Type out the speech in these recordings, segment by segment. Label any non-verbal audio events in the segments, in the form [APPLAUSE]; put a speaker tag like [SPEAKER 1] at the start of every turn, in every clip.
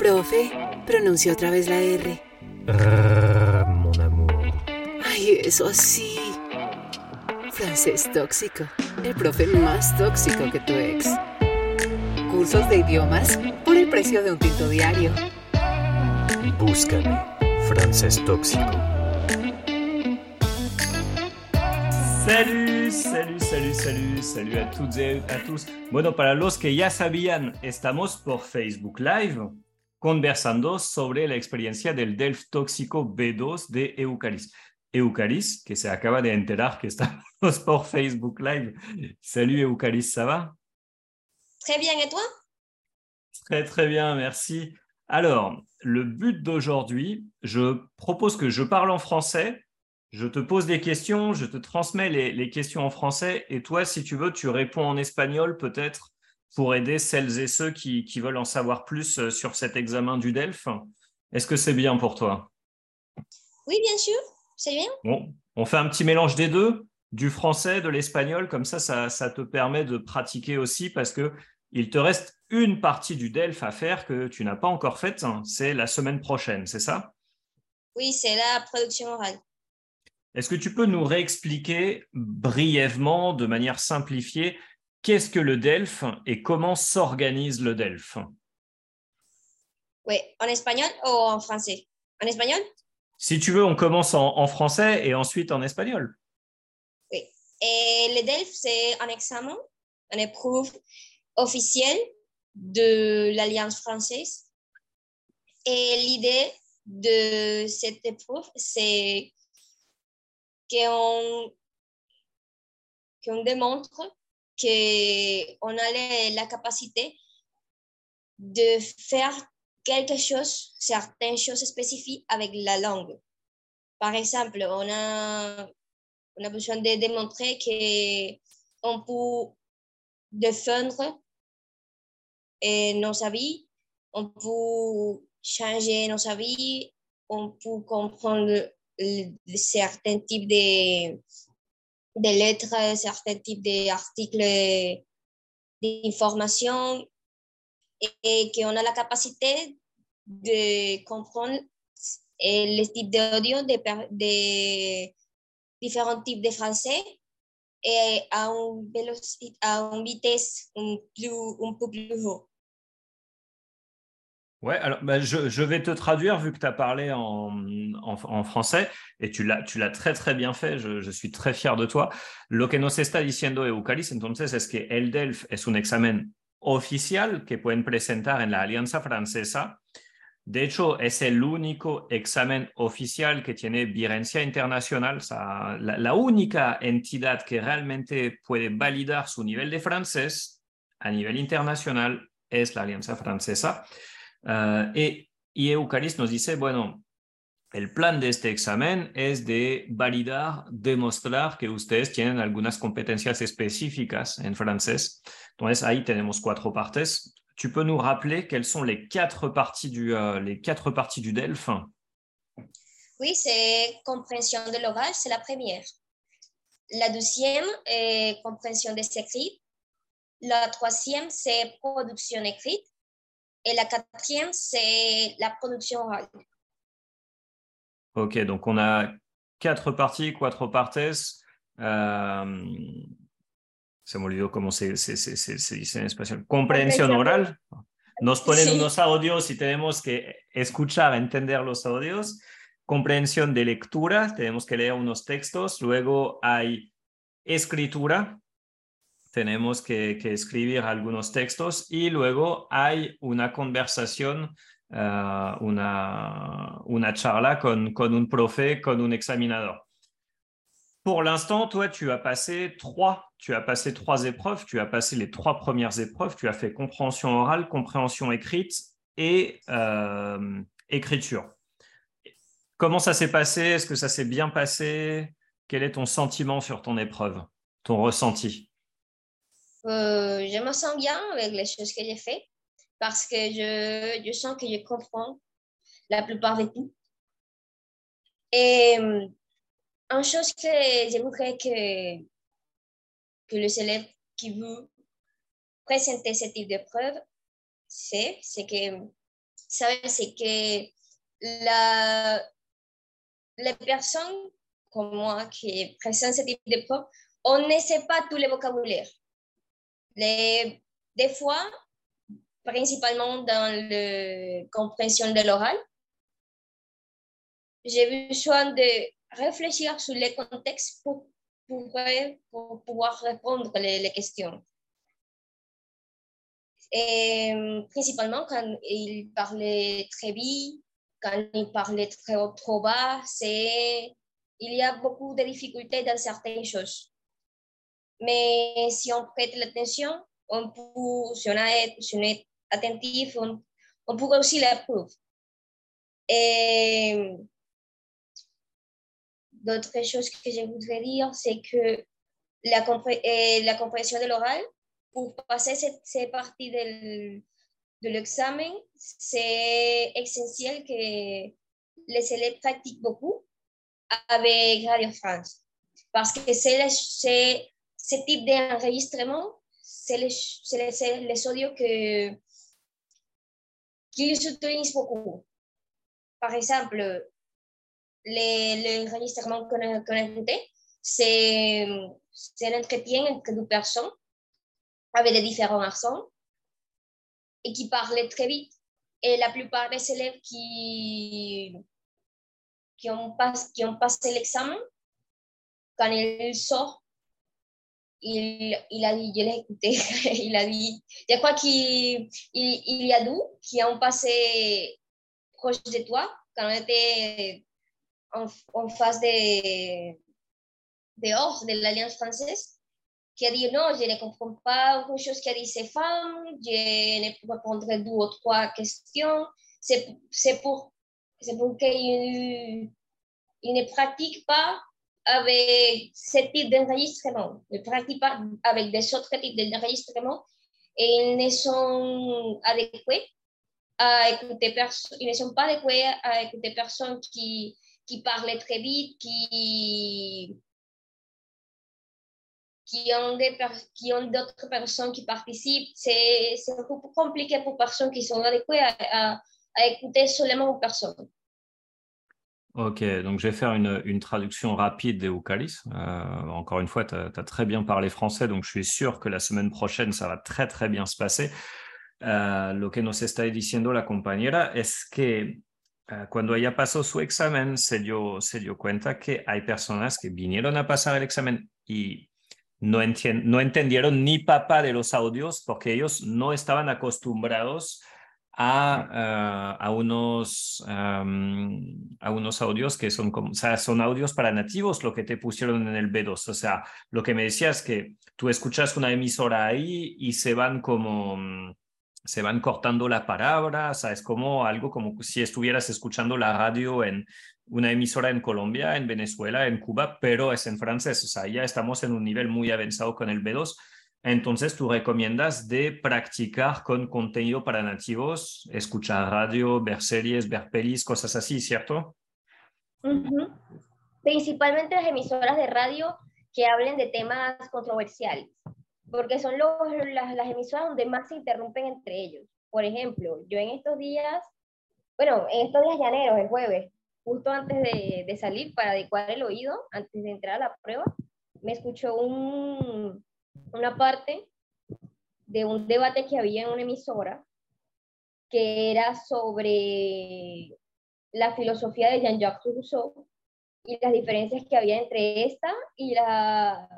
[SPEAKER 1] Profe, pronunció otra vez la R.
[SPEAKER 2] mon amour.
[SPEAKER 1] Ay, eso sí. Francés tóxico. El profe más tóxico que tu ex. Cursos de idiomas por el precio de un tinto diario.
[SPEAKER 2] Búscame, francés tóxico.
[SPEAKER 3] Salut, salut, salut, salut, salut a toutes et a tous. Bueno, para los que ya sabían, estamos por Facebook Live conversando sobre la experiencia del DELF tóxico B2 de Eucaris. Eucaris, que se acaba de enterar que estamos [LAUGHS] por Facebook Live. Salut Eucaris, ça va?
[SPEAKER 4] Très bien, et toi?
[SPEAKER 3] Très très bien, merci. Alors, le but d'aujourd'hui, je propose que je parle en français, je te pose des questions, je te transmets les, les questions en français, et toi, si tu veux, tu réponds en espagnol peut-être pour aider celles et ceux qui, qui veulent en savoir plus euh, sur cet examen du DELF. Est-ce que c'est bien pour toi?
[SPEAKER 4] Oui, bien sûr, c'est bien.
[SPEAKER 3] Bon, on fait un petit mélange des deux, du français, de l'espagnol, comme ça, ça, ça te permet de pratiquer aussi parce que il te reste une partie du DELF à faire que tu n'as pas encore faite, c'est la semaine prochaine, c'est ça?
[SPEAKER 4] Oui, c'est la production orale.
[SPEAKER 3] Est-ce que tu peux nous réexpliquer brièvement, de manière simplifiée, qu'est-ce que le DELF et comment s'organise le DELF
[SPEAKER 4] Oui, en espagnol ou en français? En espagnol?
[SPEAKER 3] Si tu veux, on commence en, en français et ensuite en espagnol.
[SPEAKER 4] Oui. Et le DELF, c'est un examen, une épreuve officielle de l'Alliance française. Et l'idée de cette épreuve, c'est qu'on qu'on démontre qu'on a la capacité de faire quelque chose, certaines choses spécifiques avec la langue. Par exemple, on a, on a besoin de démontrer qu'on peut défendre eh, nos avis, on peut changer nos avis, on peut comprendre certains types de, de lettres, certains types d'articles d'information et, et qu'on a la capacité de comprendre les types d'audio de, per- de différents types de français et à une, vitesse un, un peu plus haut.
[SPEAKER 3] Ouais, alors bah, je, je vais te traduire vu que tu as parlé en, en, français et tu l'as, très très bien fait, je, je suis très fier de toi. Lo que nos está diciendo Eucalis entonces es que el DELF es un examen oficial que pueden presentar en la Alianza Francesa. De hecho, es el único examen oficial que tiene vigencia internacional, la, la única entidad que realmente puede validar su nivel de francés a nivel internacional es la Alianza Francesa. Uh, y, y Eucaris nos dice, bueno, el plan de este examen es de validar, demostrar que ustedes tienen algunas competencias específicas en francés. Entonces ahí tenemos cuatro partes. Tu peux nous rappeler quelles sont les quatre parties du, euh, du DELF
[SPEAKER 4] Oui, c'est compréhension de l'oral, c'est la première. La deuxième est compréhension des écrits. La troisième, c'est production écrite. Et la quatrième, c'est la production orale.
[SPEAKER 3] Ok, donc on a quatre parties, cuatro partes. Euh, se me olvidó cómo se, se, se, se, se dice en español. Comprensión
[SPEAKER 4] Comprensión.
[SPEAKER 3] oral. Nos ponen
[SPEAKER 4] Sí.
[SPEAKER 3] unos audios y tenemos que escuchar, entender los audios. Comprensión de lectura, tenemos que leer unos textos. Luego hay escritura, tenemos que, que escribir algunos textos. Y luego hay una conversación, uh, una, una charla con, un profe, con un examinador. Pour l'instant, toi, tu as passé trois, tu as passé trois épreuves, tu as passé les trois premières épreuves, tu as fait compréhension orale, compréhension écrite et euh, écriture. Comment ça s'est passé? Est-ce que ça s'est bien passé? Quel est ton sentiment sur ton épreuve, ton ressenti?
[SPEAKER 4] Euh, je me sens bien avec les choses que j'ai faites parce que je, je sens que je comprends la plupart de tout. Et euh, une chose que j'aimerais que, que les élèves qui veulent présenter ce type d'épreuve, c'est c'est que. C'est que la, les personnes comme moi qui présentent ce type de preuve, on ne sait pas tous les vocabulaires. Les, des fois, principalement dans la compréhension de l'oral, j'ai besoin de réfléchir sur les contextes pour, pour, pouvoir répondre les, les questions. Et principalement quand il parlait très vite, quand il parlait très trop bas, c'est, il y a beaucoup de difficultés dans certaines choses. Mais si on prête l'attention, on peut, si on, est, si est attentif, on, on peut aussi l'apprendre. Et d'autres choses que je voudrais dire, c'est que la, la compréhension de l'oral, pour passer cette, partie de l'examen, c'est essentiel que les élèves pratiquent beaucoup avec Radio France. Parce que c'est ce type d'enregistrement, c'est les, les, les, audios qu'ils utilisent beaucoup. Par exemple, l'enregistrement qu'on a écouté, c'est un entretien entre deux personnes avec des différents accents et qui parlaient très vite. Et la plupart des élèves qui, qui ont passé l'examen, quand ils sortent, il, il, a dit, je l'ai écouté, [LAUGHS] il a dit, je crois qu'il il, il y a deux qui ont passé proche de toi quand on était en, face de, dehors de l'Alliance française qui a dit non, je ne comprends pas une chose qu'a dit ces femmes, je ne peux répondre deux ou trois questions. C'est pour, pour qu'ils il ne pratiquent pas avec ce type d'enregistrement. Ne pratiquent pas avec des autres types d'enregistrement et ils ne sont adéquats à écouter ils ne sont pas adéquats à écouter personnes qui, qui parlent très vite, qui qui ont d'autres personnes qui participent. C'est un peu compliqué pour personnes qui sont adéquées à, à, écouter seulement une personne.
[SPEAKER 3] Ok, donc je vais faire une, traduction rapide des Oukalis. Euh, encore une fois, tu as, très bien parlé français, donc je suis sûr que la semaine prochaine, ça va très très bien se passer. Uh, lo que nos está diciendo la compañera es que uh, cuando ella pasó su examen, se dio, se dio cuenta que hay personas que vinieron a pasar el examen y no, no, ni papá de los audios porque ellos no estaban acostumbrados a, uh, a unos, a unos audios que son como, o sea, son audios para nativos, lo que te pusieron en el B2. O sea, lo que me decías es que tú escuchas una emisora ahí y se van como se van cortando la palabra, o es como algo como si estuvieras escuchando la radio en una emisora en Colombia, en Venezuela, en Cuba, pero es en francés, o sea, ya estamos en un nivel muy avanzado con el B2. Entonces, tú recomiendas de practicar con contenido para nativos, escuchar radio, ver series, ver pelis, cosas así, ¿cierto?
[SPEAKER 4] Uh -huh. Principalmente las emisoras de radio que hablen de temas controversiales porque son los, las, las, emisoras donde más se interrumpen entre ellos. Por ejemplo, yo en estos días, bueno, en estos días llaneros, el jueves, justo antes de, de salir para adecuar el oído, antes de entrar a la prueba, me escuchó un, una parte de un debate que había en una emisora que era sobre la filosofía de Jean-Jacques Rousseau y las diferencias que había entre esta y la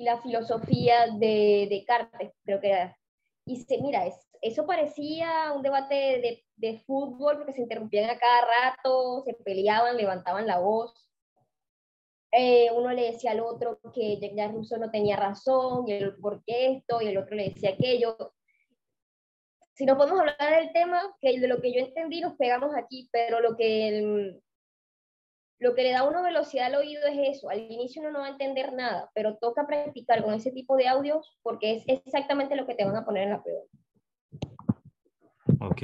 [SPEAKER 4] y la filosofía de Descartes, creo que era. Y se, mira, es, eso parecía un debate de, de, fútbol porque se interrumpían a cada rato, se peleaban, levantaban la voz. Eh, uno le decía al otro que ya Russo no tenía razón, y el por qué esto, y el otro le decía aquello. Si no podemos hablar del tema, que de lo que yo entendí nos pegamos aquí, pero lo que el, lo que le da una velocidad al oído es eso. Al inicio uno no va a entender nada, pero toca practicar con ese tipo de audios porque es exactamente lo que te van a poner en la prueba.
[SPEAKER 3] Ok.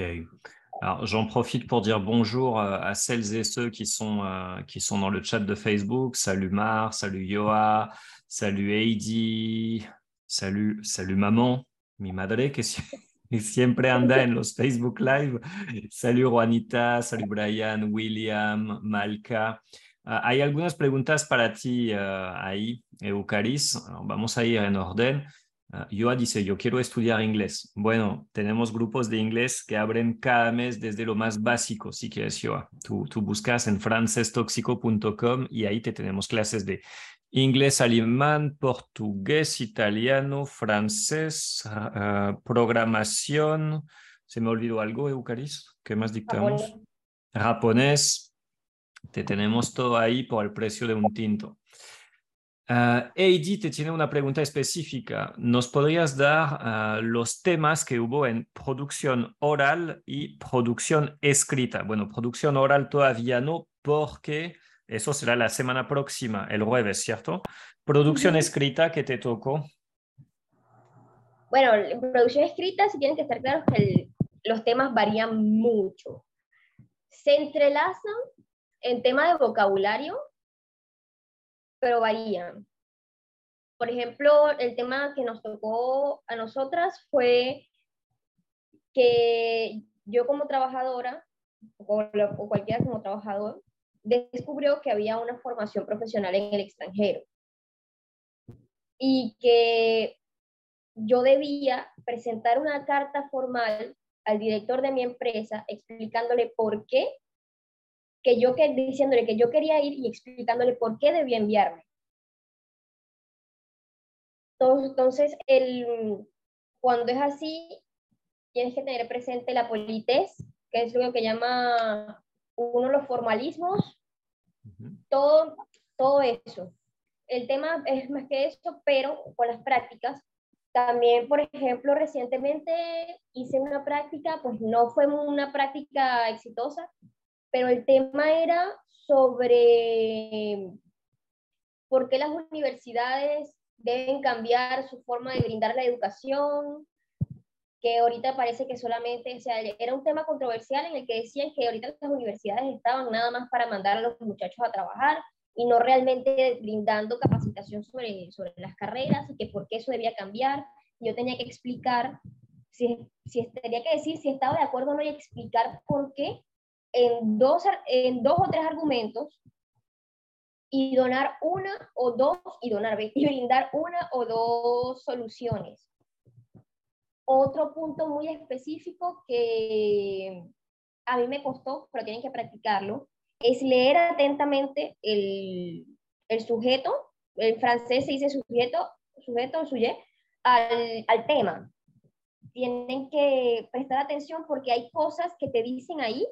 [SPEAKER 3] Alors, j'en profite pour dire bonjour à celles et ceux qui sont, euh, qui sont dans le chat de Facebook. Salut Mar, salut Yoa, salut Heidi, salut, salut maman, mi madre, que [LAUGHS] siempre anda en los Facebook Live. Salut Juanita, salut Brian, William, Malca. Ah, hay algunas preguntas para ti ah, ahí, Eucaris. Vamos a ir en orden. Uh, Yoa dice, yo quiero estudiar inglés. Bueno, tenemos grupos de inglés que abren cada mes desde lo más básico, si quieres, Yoa. Tú, tú buscas en francestoxico.com y ahí te tenemos clases de inglés, alemán, portugués, italiano, francés, uh, programación. ¿Se me olvidó algo, Eucaris? ¿Qué más dictamos?
[SPEAKER 4] Japonés.
[SPEAKER 3] Japonés. Te tenemos todo ahí por el precio de un tinto. Uh, Heidi te tiene una pregunta específica. ¿Nos podrías dar uh, los temas que hubo en producción oral y producción escrita? Bueno, producción oral todavía no, porque eso será la semana próxima, el jueves, ¿cierto? Producción escrita que te tocó.
[SPEAKER 4] Bueno, en producción escrita sí tienen que estar claros que el- los temas varían mucho. Se entrelazan en tema de vocabulario, pero varían. Por ejemplo, el tema que nos tocó a nosotras fue que yo como trabajadora, o, cualquiera como trabajador, descubrió que había una formación profesional en el extranjero y que yo debía presentar una carta formal al director de mi empresa explicándole por qué, que yo que, diciéndole que yo quería ir y explicándole por qué debía enviarme. Entonces, el, cuando es así, tienes que tener presente la politez, que es lo que llama uno los formalismos, todo, todo eso. El tema es más que eso, pero con las prácticas. También, por ejemplo, recientemente hice una práctica, pues no fue una práctica exitosa, pero el tema era sobre por qué las universidades deben cambiar su forma de brindar la educación, que ahorita parece que solamente, o sea, era un tema controversial en el que decían que ahorita las universidades estaban nada más para mandar a los muchachos a trabajar y no realmente brindando capacitación sobre, sobre las carreras y que por qué eso debía cambiar. Yo tenía que explicar, si, si tenía que decir si estaba de acuerdo o no y explicar por qué en dos, en dos o tres argumentos y donar una o dos, y donar, y brindar una o dos soluciones. Otro punto muy específico que a mí me costó, pero tienen que practicarlo, es leer atentamente el, el sujeto, en francés se dice sujeto, sujeto o sujet, al, al tema. Tienen que prestar atención porque hay cosas que te dicen ahí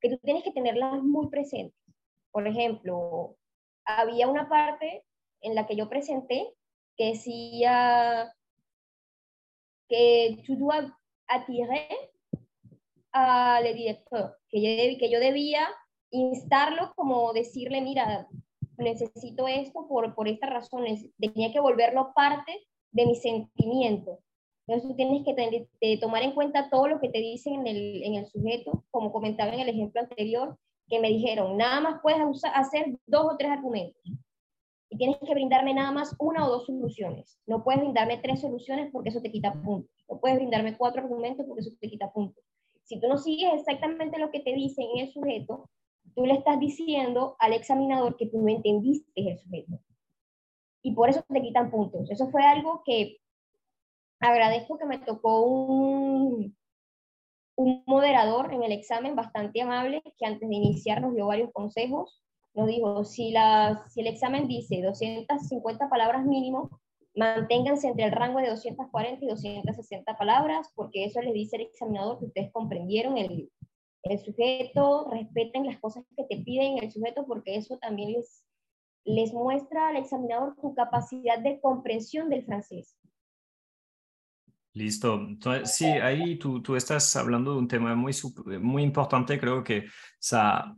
[SPEAKER 4] que tú tienes que tenerlas muy presentes. Por ejemplo, había una parte en la que yo presenté que decía que tu dois attirer al director, que yo, que yo debía instarlo como decirle, mira, necesito esto por, por estas razones, tenía que volverlo parte de mi sentimiento. Entonces tú tienes que tener- de tomar en cuenta todo lo que te dicen en el, en el sujeto, como comentaba en el ejemplo anterior, que me dijeron, nada más puedes usar, hacer dos o tres argumentos. Y tienes que brindarme nada más una o dos soluciones. No puedes brindarme tres soluciones porque eso te quita puntos. No puedes brindarme cuatro argumentos porque eso te quita puntos. Si tú no sigues exactamente lo que te dicen en el sujeto, tú le estás diciendo al examinador que tú no entendiste el sujeto. Y por eso te quitan puntos. Eso fue algo que agradezco que me tocó un, un moderador en el examen bastante amable que antes de iniciar nos dio varios consejos. Nos dijo, si, la, si el examen dice 250 palabras mínimo, manténganse entre el rango de 240 y 260 palabras, porque eso les dice el examinador que ustedes comprendieron el, el sujeto, respeten las cosas que te piden el sujeto, porque eso también les, les muestra al examinador tu capacidad de comprensión del francés.
[SPEAKER 3] Listo. Sí, ahí tú, tú estás hablando de un tema muy, sup- muy importante. Creo que o sea,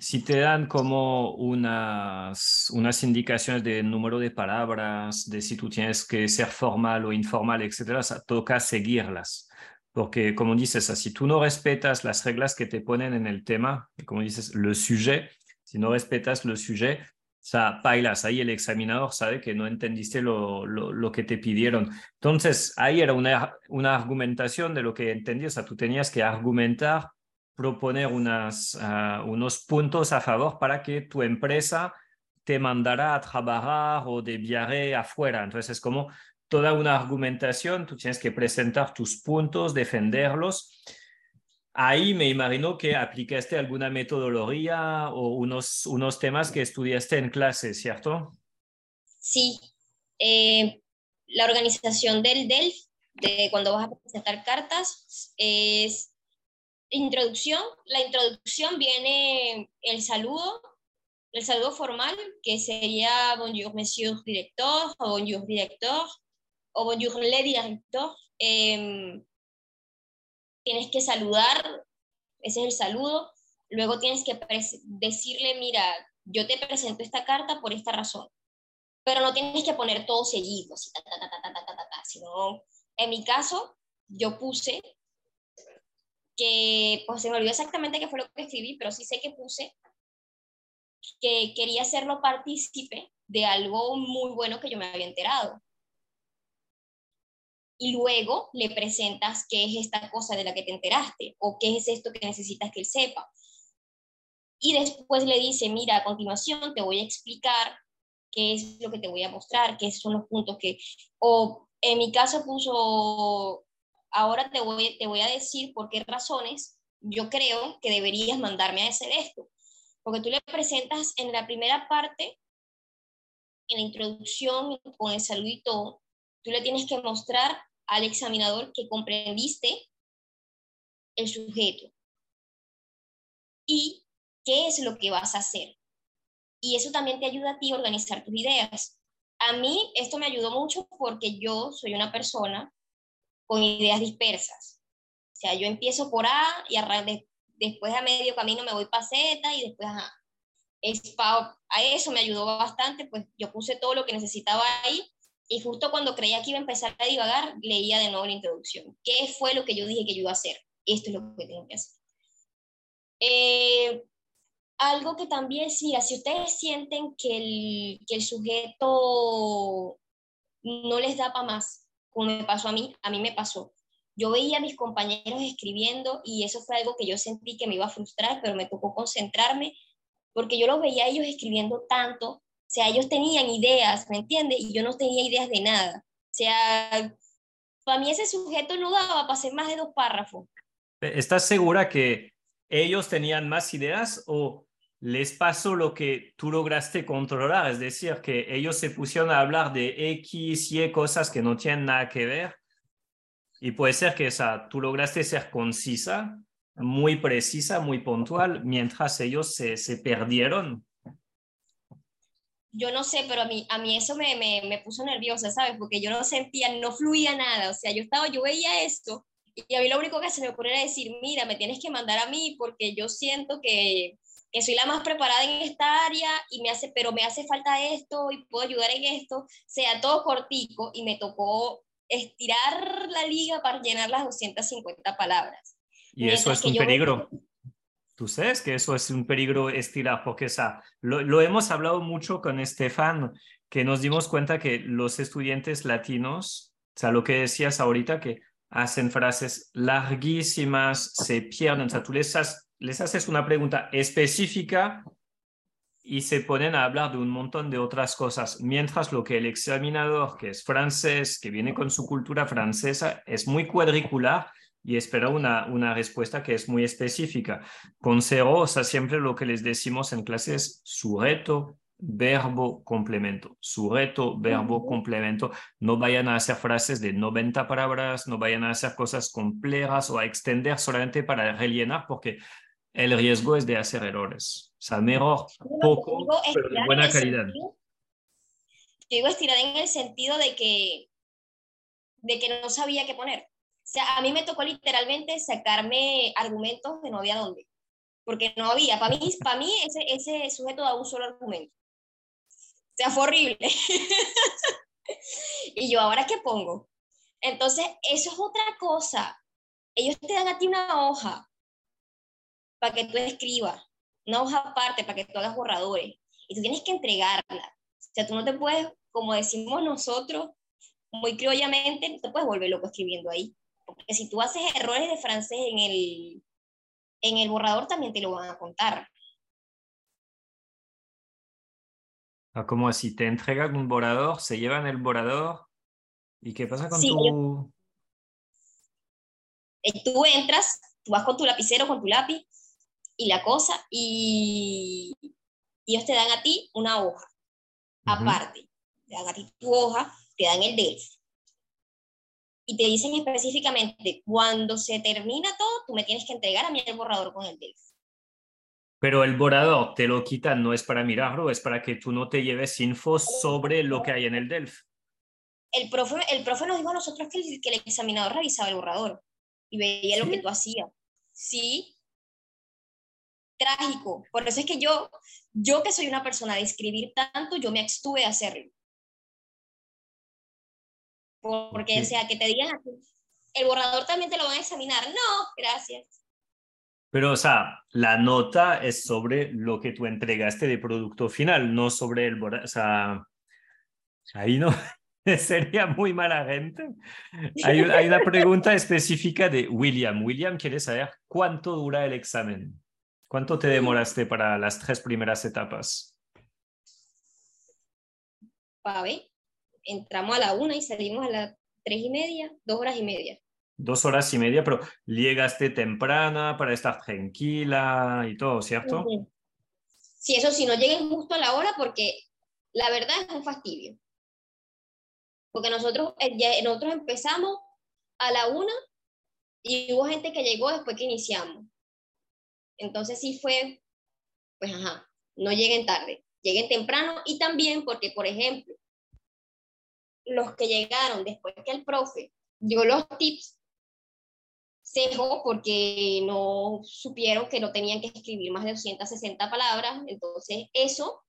[SPEAKER 3] si te dan como unas, unas indicaciones de número de palabras, de si tú tienes que ser formal o informal, etcétera, o sea, toca seguirlas. Porque, como dices, si tú no respetas las reglas que te ponen en el tema, como dices, le sujet, si no respetas le sujet, sea, bailas, ahí el examinador sabe que no entendiste lo, lo, que te pidieron. Entonces, ahí era una, una argumentación de lo que entendí. O sea, tú tenías que argumentar, proponer unas, ah, unos puntos a favor para que tu empresa te mandara a trabajar o de viaje afuera. Entonces, es como toda una argumentación, tú tienes que presentar tus puntos, defenderlos. Ahí me imagino que aplicaste alguna metodología o unos, unos temas que estudiaste en clase, ¿cierto?
[SPEAKER 4] Sí. Eh, la organización del DELF, de cuando vas a presentar cartas, es introducción. La introducción viene el saludo, el saludo formal, que sería bonjour, monsieur director, o bonjour, director, o bonjour, le director. Eh, tienes que saludar, ese es el saludo, luego tienes que decirle, mira, yo te presento esta carta por esta razón, pero no tienes que poner todo seguido, así, ta, ta, ta, sino, en mi caso, yo puse que, pues se me olvidó exactamente qué fue lo que escribí, pero sí sé que puse que quería hacerlo partícipe de algo muy bueno que yo me había enterado y luego le presentas qué es esta cosa de la que te enteraste o qué es esto que necesitas que él sepa. Y después le dice, mira, a continuación te voy a explicar qué es lo que te voy a mostrar, qué son los puntos que, o en mi caso puso, ahora te voy, te voy a decir por qué razones yo creo que deberías mandarme a hacer esto. Porque tú le presentas en la primera parte, en la introducción, con el saludito, tú le tienes que mostrar al examinador que comprendiste el sujeto y qué es lo que vas a hacer. Y eso también te ayuda a ti a organizar tus ideas. A mí esto me ayudó mucho porque yo soy una persona con ideas dispersas. O sea, yo empiezo por A y después a medio camino me voy para Z y después a, a eso me ayudó bastante, pues yo puse todo lo que necesitaba ahí y justo cuando creía que iba a empezar a divagar, leía de nuevo la introducción. ¿Qué fue lo que yo dije que yo iba a hacer? Esto es lo que tengo que hacer. Eh, algo que también, mira, si ustedes sienten que el, que el sujeto no les da para más, como me pasó a mí, a mí me pasó. Yo veía a mis compañeros escribiendo y eso fue algo que yo sentí que me iba a frustrar, pero me tocó concentrarme porque yo los veía a ellos escribiendo tanto o sea, ellos tenían ideas, ¿me entiendes? Y yo no tenía ideas de nada. O sea, para mí ese sujeto no daba para hacer más de dos párrafos.
[SPEAKER 3] ¿Estás segura que ellos tenían más ideas o les pasó lo que tú lograste controlar? Es decir, que ellos se pusieron a hablar de X, Y cosas que no tienen nada que ver. Y puede ser que esa, tú lograste ser concisa, muy precisa, muy puntual, mientras ellos se, se perdieron
[SPEAKER 4] yo no sé, pero a mí, a mí eso me, me, me, puso nerviosa, ¿sabes? Porque yo no sentía, no fluía nada, o sea, yo estaba, yo veía esto y a mí lo único que se me ocurrió era decir, mira, me tienes que mandar a mí porque yo siento que, que soy la más preparada en esta área y me hace, pero me hace falta esto y puedo ayudar en esto, sea todo cortico y me tocó estirar la liga para llenar las 250 palabras.
[SPEAKER 3] Y eso es un peligro. Tú sabes que eso es un peligro estirar, porque o lo, hemos hablado mucho con Estefan, que nos dimos cuenta que los estudiantes latinos, o sea, lo que decías ahorita, que hacen frases larguísimas, se pierden, o sea, tú les, les haces una pregunta específica y se ponen a hablar de un montón de otras cosas, mientras lo que el examinador, que es francés, que viene con su cultura francesa, es muy cuadricular y espera una, una respuesta que es muy específica. Con cero, o sea, siempre lo que les decimos en clase es sujeto, verbo, complemento. Sujeto, verbo, complemento. No vayan a hacer frases de 90 palabras, no vayan a hacer cosas complejas o a extender solamente para rellenar, porque el riesgo es de hacer errores. O sea, mejor poco, pero de buena calidad.
[SPEAKER 4] yo digo estirar en el sentido de que, de que no sabía qué poner. O sea, a mí me tocó literalmente sacarme argumentos de no había dónde, porque no había. Para mí, para mí ese, ese sujeto da un solo argumento. O sea, fue horrible. [LAUGHS] y yo, ¿ahora qué pongo? Entonces, eso es otra cosa. Ellos te dan a ti una hoja para que tú escribas, una hoja aparte para que tú hagas borradores. y tú tienes que entregarla. O sea, tú no te puedes, como decimos nosotros, muy criollamente, no te puedes volver loco escribiendo ahí. Porque si tú haces errores de francés en el, en el borrador, también te lo van a contar.
[SPEAKER 3] Ah, Como si te entregan un borrador, se llevan el borrador. ¿Y qué pasa con
[SPEAKER 4] Sí,
[SPEAKER 3] tu...?
[SPEAKER 4] Eh, Tú entras, tú vas con tu lapicero, con tu lápiz y la cosa, y, ellos te dan a ti una hoja
[SPEAKER 3] Ujú.
[SPEAKER 4] aparte. Te dan a ti tu hoja, te dan el DELF. Y te dicen específicamente, cuando se termina todo, tú me tienes que entregar a mí el borrador con el DELF.
[SPEAKER 3] Pero el borrador te lo quitan, no es para mirarlo, es para que tú no te lleves info sobre lo que hay en el DELF.
[SPEAKER 4] El profe, el profe nos dijo a nosotros que el, que el examinador revisaba el borrador y veía lo
[SPEAKER 3] ¿Sí?
[SPEAKER 4] que tú hacías. Sí. Trágico. Por eso es que yo, yo que soy una persona de escribir tanto, yo me abstuve de hacerlo. Porque,
[SPEAKER 3] Ok.
[SPEAKER 4] o sea, que te digan, a ti, el borrador también te lo van a examinar. No, gracias.
[SPEAKER 3] Pero, o sea, la nota es sobre lo que tú entregaste de producto final, no sobre el borrador. O sea, ahí no [LAUGHS] sería muy mala gente. Hay, hay una pregunta específica de William. William quiere saber cuánto dura el examen. ¿Cuánto te demoraste para las tres primeras etapas?
[SPEAKER 4] Pa' ver, entramos a la una y salimos a las tres y media, dos horas y media.
[SPEAKER 3] Dos horas y media, pero llegaste temprana para estar tranquila y todo, ¿cierto?
[SPEAKER 4] Sí, eso sí, no lleguen justo a la hora porque la verdad es un fastidio. Porque nosotros, eh, nosotros empezamos a la una y hubo gente que llegó después que iniciamos. Entonces sí fue, pues ajá, no lleguen tarde, lleguen temprano y también porque, por ejemplo, los que llegaron después que el profe dio los tips, se dejó porque no supieron que no tenían que escribir más de 260 palabras. Entonces, eso,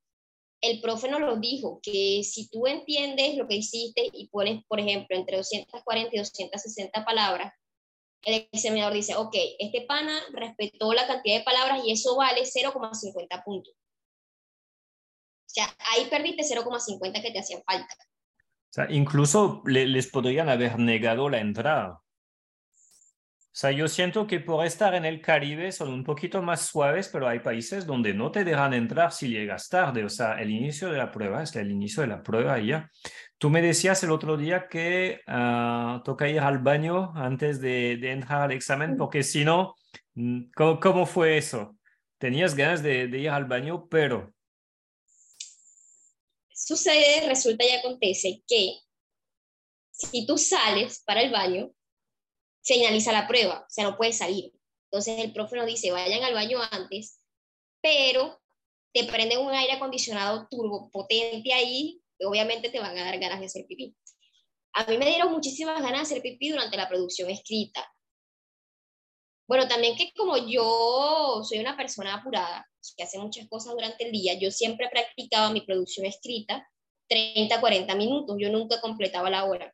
[SPEAKER 4] el profe nos lo dijo, que si tú entiendes lo que hiciste y pones, por ejemplo, entre 240 y 260 palabras, el examinador dice, ok, este pana respetó la cantidad de palabras y eso vale 0,50 puntos. O sea, ahí perdiste 0,50 que te hacían falta.
[SPEAKER 3] O sea, incluso le- les podrían haber negado la entrada. O sea, yo siento que por estar en el Caribe son un poquito más suaves, pero hay países donde no te dejan entrar si llegas tarde. O sea, el inicio de la prueba es el inicio de la prueba y ya. Tú me decías el otro día que ah, toca ir al baño antes de, de entrar al examen, porque si no, mm, ¿cómo, cómo fue eso? Tenías ganas de, de ir al baño, pero
[SPEAKER 4] Sucede, resulta y acontece que si tú sales para el baño, señaliza la prueba, o sea, no puedes salir. Entonces el profe nos dice, vayan al baño antes, pero te prenden un aire acondicionado turbo potente ahí, y obviamente te van a dar ganas de hacer pipí. A mí me dieron muchísimas ganas de hacer pipí durante la producción escrita. Bueno, también que como yo soy una persona apurada, que hace muchas cosas durante el día, yo siempre practicaba mi producción escrita 30, 40 minutos, yo nunca completaba la hora.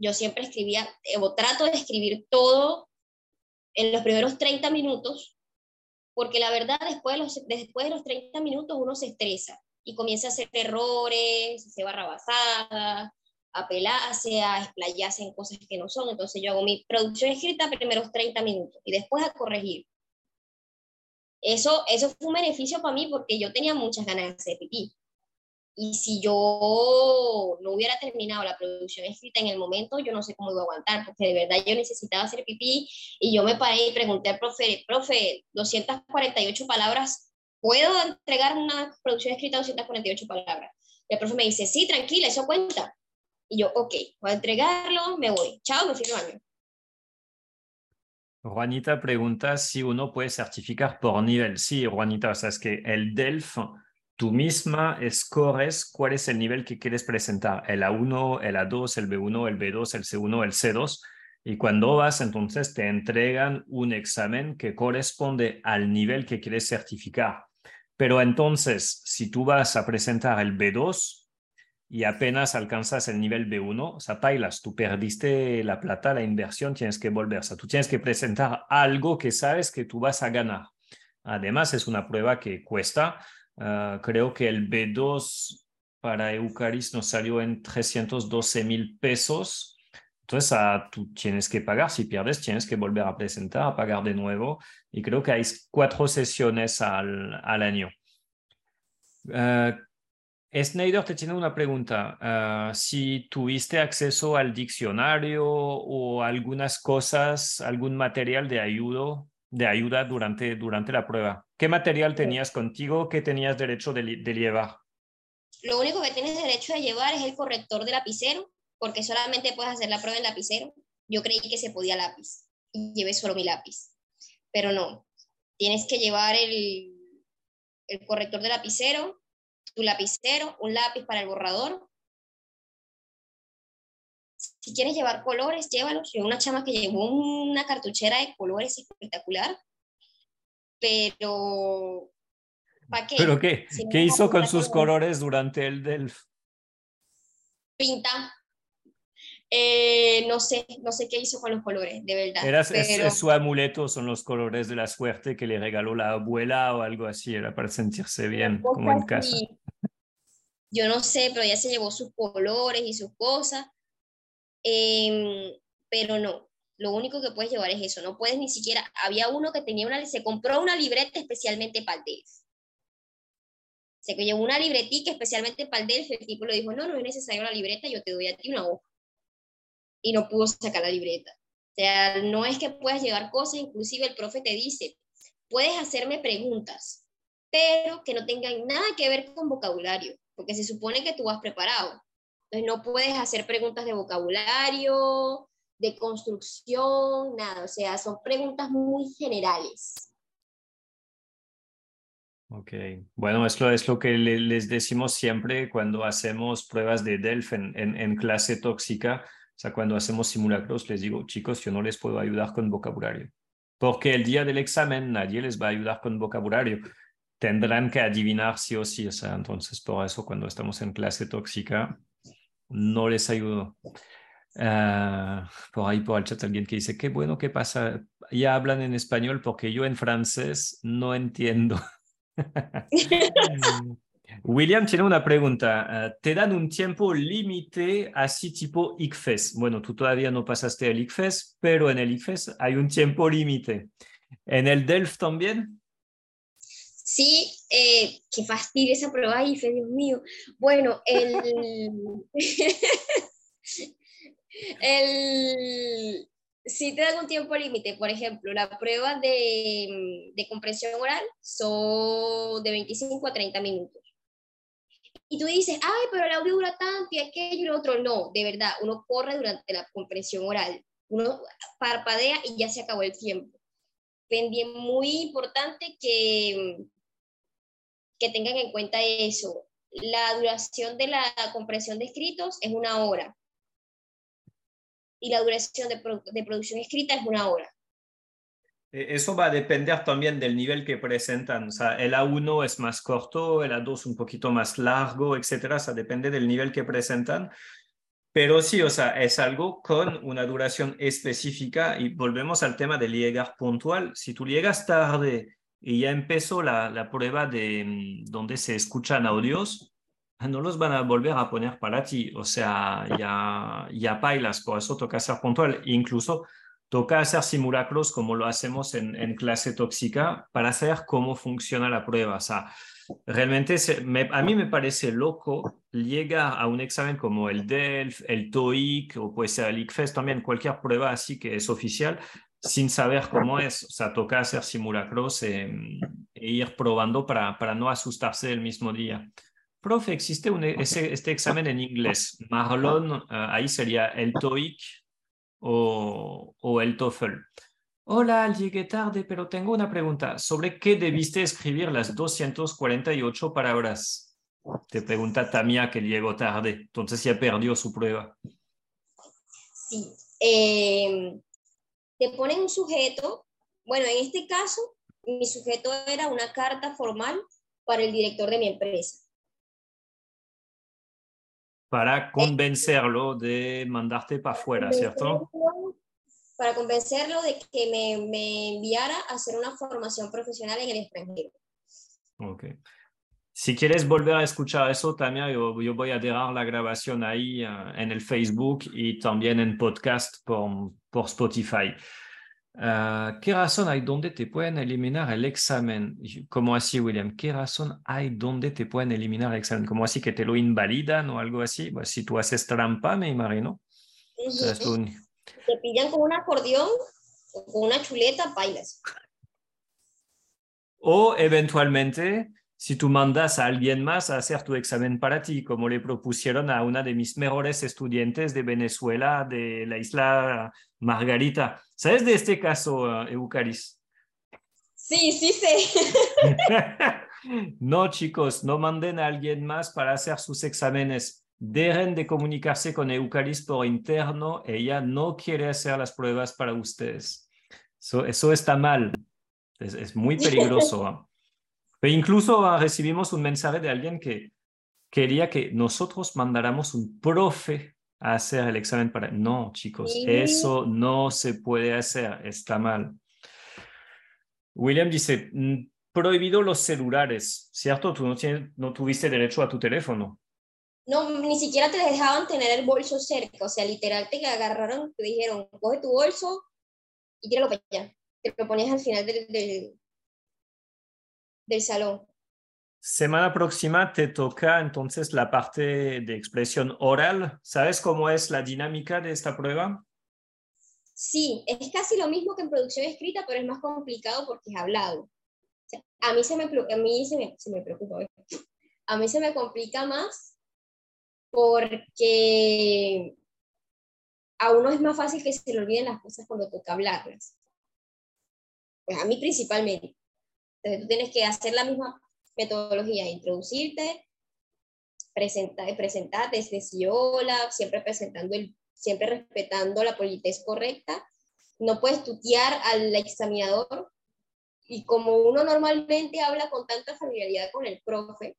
[SPEAKER 4] Yo siempre escribía, eh, o trato de escribir todo en los primeros 30 minutos, porque la verdad después de los, después de los 30 minutos uno se estresa y comienza a hacer errores, se barrabasadas, a pelarse, a explayarse en cosas que no son. Entonces yo hago mi producción escrita primeros 30 minutos y después a corregir. Eso, eso fue un beneficio para mí porque yo tenía muchas ganas de hacer pipí. Y si yo no hubiera terminado la producción escrita en el momento, yo no sé cómo iba a aguantar, porque de verdad yo necesitaba hacer pipí y yo me paré y pregunté al profe, profe, 248 palabras, ¿puedo entregar una producción escrita de 248 palabras? Y el profe me dice, sí, tranquila, eso cuenta. Y yo, ok, voy a entregarlo, me voy. Chao, me fui.
[SPEAKER 3] Juanita pregunta si uno puede certificar por nivel. Sí, Juanita, o sea, es que el DELF, tú misma escoges cuál es el nivel que quieres presentar, el A1, el A2, el B1, el B2, el C1, el C2. Y cuando vas, entonces te entregan un examen que corresponde al nivel que quieres certificar. Pero entonces, si tú vas a presentar el B2 y apenas alcanzas el nivel B1, o sea, bailas, tú perdiste la plata, la inversión, tienes que volver. O sea, tú tienes que presentar algo que sabes que tú vas a ganar. Además, es una prueba que cuesta. Ah, creo que el B2 para Eucaris nos salió en 312 mil pesos. Entonces, ah, tú tienes que pagar. Si pierdes, tienes que volver a presentar, a pagar de nuevo. Y creo que hay cuatro sesiones al, al año. Uh, Snyder te tiene una pregunta. si tuviste acceso al diccionario o algunas cosas, algún material de ayuda, de ayuda durante, durante la prueba. ¿Qué material tenías contigo? ¿Qué tenías derecho de, de llevar?
[SPEAKER 4] Lo único que tienes derecho de llevar es el corrector de lapicero porque solamente puedes hacer la prueba en lapicero. Yo creí que se podía lápiz y llevé solo mi lápiz, pero no. Tienes que llevar el, el corrector de lapicero, tu lapicero, un lápiz para el borrador. Si quieres llevar colores, llévalos. Yo una chama que llevó una cartuchera de colores espectacular, pero ¿para qué?
[SPEAKER 3] ¿Pero qué? ¿Qué hizo con sus colores durante el DELF?
[SPEAKER 4] Pinta, eh, no sé, no sé qué hizo con los colores, de verdad.
[SPEAKER 3] Era su amuleto, son los colores de la suerte que le regaló la abuela o algo así, era para sentirse bien, como en casa.
[SPEAKER 4] Yo no sé, pero ella se llevó sus colores y sus cosas. Em, pero no, lo único que puedes llevar es eso, no puedes ni siquiera, había uno que tenía una, se compró una libreta especialmente para el DELF. Se llevó una libretica especialmente para el DELF, el tipo le dijo, no, no es necesario la libreta, yo te doy a ti una hoja y no pudo sacar la libreta. O sea, no es que puedas llevar cosas, inclusive el profe te dice, puedes hacerme preguntas, pero que no tengan nada que ver con vocabulario, porque se supone que tú vas preparado. Entonces no puedes hacer preguntas de vocabulario, de construcción, nada. O sea, son preguntas muy generales.
[SPEAKER 3] Ok, bueno, esto es lo que les decimos siempre cuando hacemos pruebas de DELF en, en clase tóxica sea, cuando hacemos simulacros, les digo, chicos, yo no les puedo ayudar con vocabulario, porque el día del examen nadie les va a ayudar con vocabulario. Tendrán que adivinar sí o sí. O sea, entonces, por eso, cuando estamos en clase tóxica, no les ayudo. Ah, por ahí, por el chat, alguien que dice, qué bueno que pasa, ya hablan en español porque yo en francés no entiendo. [LAUGHS] [LAUGHS] [LAUGHS] William tiene una pregunta. Eh, ¿Te dan un tiempo límite así tipo ICFES? Bueno, tú todavía no pasaste el ICFES, pero en el ICFES hay un tiempo límite. ¿En el DELF también?
[SPEAKER 4] Sí, eh, qué fastidio esa prueba IFES, Dios mío. Bueno, el, [LAUGHS] el, sí te dan un tiempo límite. Por ejemplo, la prueba de, de compresión oral son de 25 a 30 minutos y tú dices, ay, pero el audio dura tanto y aquello y lo otro. No, de verdad, uno corre durante la compresión oral, uno parpadea y ya se acabó el tiempo. Muy importante que, que tengan en cuenta eso. La duración de la compresión de escritos es una hora y la duración de, de producción escrita es una hora.
[SPEAKER 3] Eh, eso va a depender también del nivel que presentan. O sea, el A1 es más corto, el A2 un poquito más largo, etcétera. O sea, depende del nivel que presentan. Pero sí, o sea, es algo con una duración específica y volvemos al tema del llegar puntual. Si tú llegas tarde y ya empezó la, la prueba de mm, donde se escuchan audios, [LAUGHS] no los van a volver a poner para ti. O sea, ya, ya bailas, por eso toca ser puntual. Incluso toca hacer simulacros como lo hacemos en, clase tóxica para saber cómo funciona la prueba. O sea, realmente a mí me parece loco llegar a un examen como el DELF, el TOEIC o puede ser el ICFES también, cualquier prueba así que es oficial, sin saber cómo es. O sea, toca hacer simulacros e, ir probando para, para no asustarse el mismo día. Profe, existe un, este examen en inglés. Marlon, eh, ahí sería el TOEIC o, el TOEFL. Hola, llegué tarde, pero tengo una pregunta. ¿Sobre qué debiste escribir las 248 palabras? Te pregunta Tamia que llegó tarde, entonces ya perdió su prueba.
[SPEAKER 4] Sí. Em, te ponen un sujeto. Bueno, en este caso, mi sujeto era una carta formal para el director de mi empresa
[SPEAKER 3] para convencerlo de mandarte para afuera, ¿cierto?
[SPEAKER 4] Para convencerlo de que me, me, enviara a hacer una formación profesional en el extranjero.
[SPEAKER 3] Ok. Si quieres volver a escuchar eso, también yo, yo voy a dejar la grabación ahí uh, en el Facebook y también en podcast por, por Spotify. Uh, ¿Qué razón hay donde te pueden eliminar el examen? ¿Cómo así, William? ¿Qué razón hay donde te pueden eliminar el examen? ¿Cómo así que te lo invalidan o algo así? Pues si tú haces trampa, me imagino.
[SPEAKER 4] Uh -huh. Te pillan con un acordeón o con una chuleta, bailas.
[SPEAKER 3] O eventualmente si tú mandas a alguien más a hacer tu examen para ti, como le propusieron a una de mis mejores estudiantes de Venezuela, de la isla Margarita. ¿Sabes de este caso, Eucaris?
[SPEAKER 4] Sí, sí sé. [LAUGHS]
[SPEAKER 3] no, chicos, no manden a alguien más para hacer sus exámenes. Dejen de comunicarse con Eucaris por interno. Ella no quiere hacer las pruebas para ustedes. Eso, eso está mal. Es, es muy peligroso. [LAUGHS] Pero incluso recibimos un mensaje de alguien que quería que nosotros mandáramos un profe a hacer el examen para... No, chicos,
[SPEAKER 4] Sí.
[SPEAKER 3] eso no se puede hacer, está mal. William dice, "Mm, prohibido los celulares, ¿cierto? Tú no, tienes, no tuviste derecho a tu teléfono.
[SPEAKER 4] No, ni siquiera te dejaban tener el bolso cerca. O sea, literal te agarraron, te dijeron, coge tu bolso y tíralo para allá. Te lo ponías al final del, del, del salón.
[SPEAKER 3] Semana próxima te toca entonces la parte de expresión oral. ¿Sabes cómo es la dinámica de esta prueba?
[SPEAKER 4] Sí, es casi lo mismo que en producción escrita, pero es más complicado porque es hablado. O sea, a mí se me, a mí se me, se me preocupa. A mí se me complica más porque a uno es más fácil que se le olviden las cosas cuando toca hablarlas. Pues a mí principalmente. Entonces tú tienes que hacer la misma metodología, introducirte, presentar, presentarte, decir hola, siempre presentando el, siempre respetando la politez correcta. No puedes tutear al examinador y como uno normalmente habla con tanta familiaridad con el profe,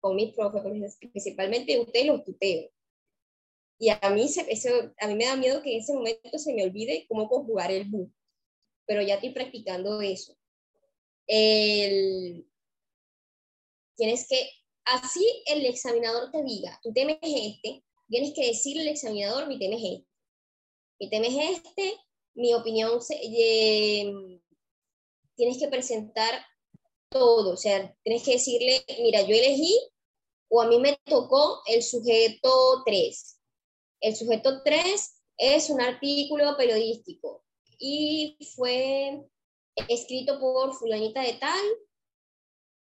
[SPEAKER 4] con mis profes, principalmente usted los tuteo. Y a mí, se, eso, a mí me da miedo que en ese momento se me olvide cómo conjugar el bu. Pero ya estoy practicando eso. El, tienes que, así el examinador te diga, tu tema es este, tienes que decirle al examinador, mi tema es este. Mi tema es este, mi opinión, eh, tienes que presentar todo, o sea, tienes que decirle, mira, yo elegí o a mí me tocó el sujeto 3. El sujeto 3 es un artículo periodístico y fue escrito por fulanita de tal,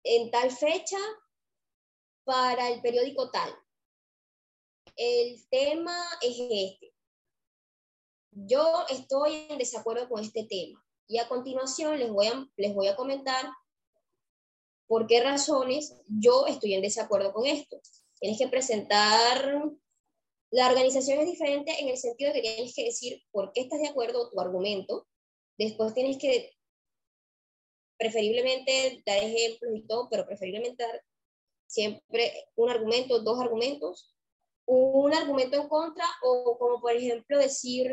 [SPEAKER 4] en tal fecha, para el periódico tal. El tema es este. Yo estoy en desacuerdo con este tema y a continuación les voy a, les voy a comentar por qué razones yo estoy en desacuerdo con esto. Tienes que presentar, la organización es diferente en el sentido de que tienes que decir por qué estás de acuerdo, tu argumento. Después tienes que preferiblemente dar ejemplos y todo, pero preferiblemente dar siempre un argumento, dos argumentos, un argumento en contra o como por ejemplo decir,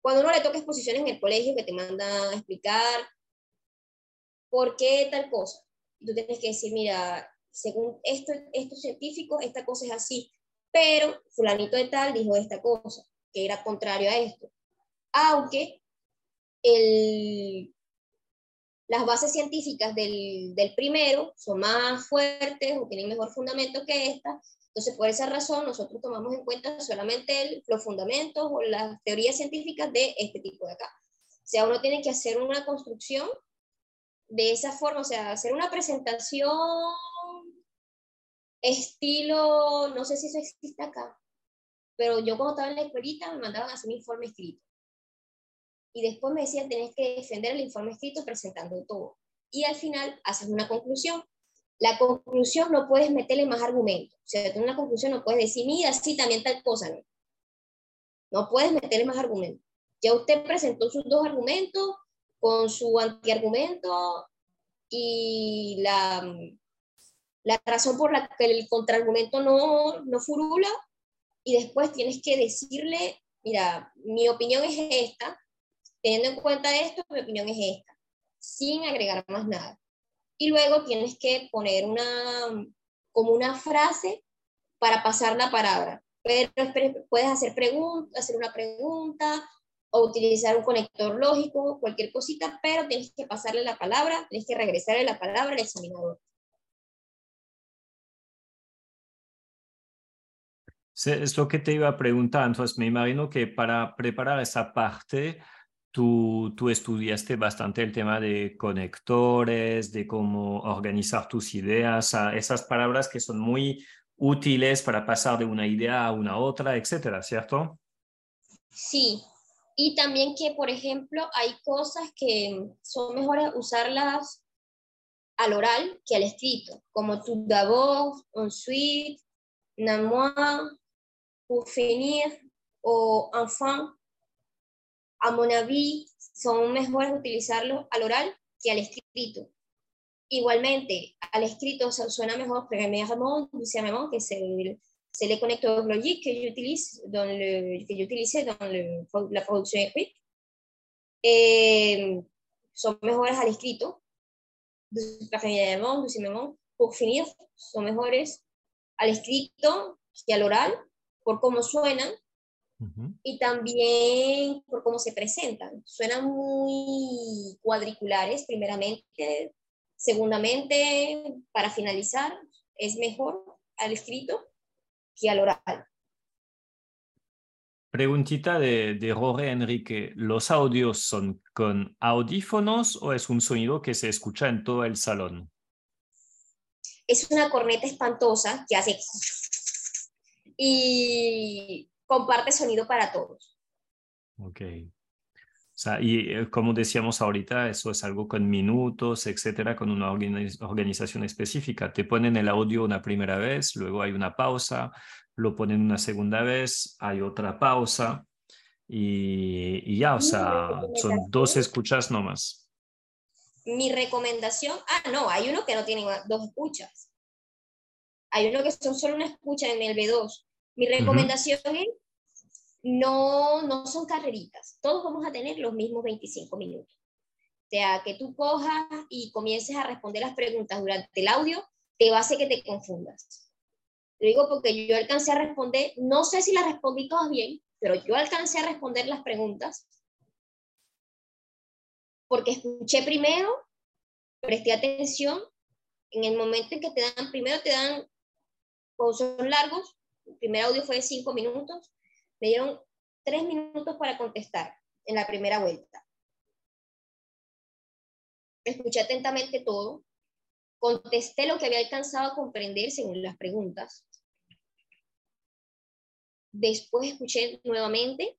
[SPEAKER 4] cuando uno le toca exposiciones en el colegio que te manda a explicar por qué tal cosa. Tú tienes que decir, mira, según esto, estos científicos, esta cosa es así, pero fulanito de tal dijo esta cosa, que era contrario a esto. Aunque el, las bases científicas del, del, primero son más fuertes o tienen mejor fundamento que esta, entonces por esa razón nosotros tomamos en cuenta solamente los fundamentos o las teorías científicas de este tipo de acá. O sea, uno tiene que hacer una construcción de esa forma, o sea, hacer una presentación estilo, no sé si eso existe acá, pero yo cuando estaba en la escuelita me mandaban a hacer un informe escrito. Y después me decían, tenés que defender el informe escrito presentando todo. Y al final haces una conclusión. La conclusión no puedes meterle más argumentos. O sea, en una conclusión no puedes decir, mira, sí, también tal cosa, ¿no? No puedes meterle más argumentos. Ya usted presentó sus dos argumentos, con su antiargumento y la, la razón por la que el contraargumento no, no furula, y después tienes que decirle, mira, mi opinión es esta, teniendo en cuenta esto, mi opinión es esta, sin agregar más nada. y luego tienes que poner una, como una frase para pasar la palabra. Pero puedes hacer, hacer una pregunta o utilizar un conector lógico, cualquier cosita, pero tienes que pasarle la palabra, tienes que regresarle la palabra al examinador.
[SPEAKER 3] Es lo que te iba a preguntar, entonces me imagino que para preparar esa parte, tú, tú estudiaste bastante el tema de conectores, de cómo organizar tus ideas, esas palabras que son muy útiles para pasar de una idea a una otra, etcétera, ¿cierto?
[SPEAKER 4] Sí, y también que, por ejemplo, hay cosas que son mejores usarlas al oral que al escrito, como tout d'abord, ensuite, néanmoins, pour finir, o enfin, a mon avis, son mejores utilizarlos al oral que al escrito. Igualmente, al escrito suena mejor premièrement, deuxièmement, que c'est c'est les connecteurs logiques que j'utilise dans le que j'utilisais dans le, la producción écrite. Eh, son mejores al escrito, premièrement, pour finir, son mejores al escrito que al oral, por cómo suenan uh -huh. y también por cómo se presentan. Suenan muy cuadriculares, primeramente, segundamente, para finalizar, es mejor al escrito que al oral.
[SPEAKER 3] Preguntita de, de Jorge Enrique, ¿los audios son con audífonos o es un sonido que se escucha en todo el salón?
[SPEAKER 4] Es una corneta espantosa que hace y comparte sonido para todos.
[SPEAKER 3] Ok. O sea, y eh, como decíamos ahorita, eso es algo con minutos, etcétera, con una organización específica. Te ponen el audio una primera vez, luego hay una pausa, lo ponen una segunda vez, hay otra pausa y, y ya, o sea, son dos escuchas nomás.
[SPEAKER 4] Mi recomendación, ah, no, hay uno que no tiene dos escuchas. Hay uno que son solo una escucha en el B2. Mi recomendación uh -huh. es no, no son carreritas. Todos vamos a tener los mismos 25 minutos. O sea, que tú cojas y comiences a responder las preguntas durante el audio, te va a hacer que te confundas. Lo digo porque yo alcancé a responder, no sé si las respondí todas bien, pero yo alcancé a responder las preguntas porque escuché primero, presté atención, en el momento en que te dan, primero te dan, cuando son largos, el primer audio fue de 5 minutos, me dieron tres minutos para contestar en la primera vuelta. Escuché atentamente todo, contesté lo que había alcanzado a comprender según las preguntas. Después escuché nuevamente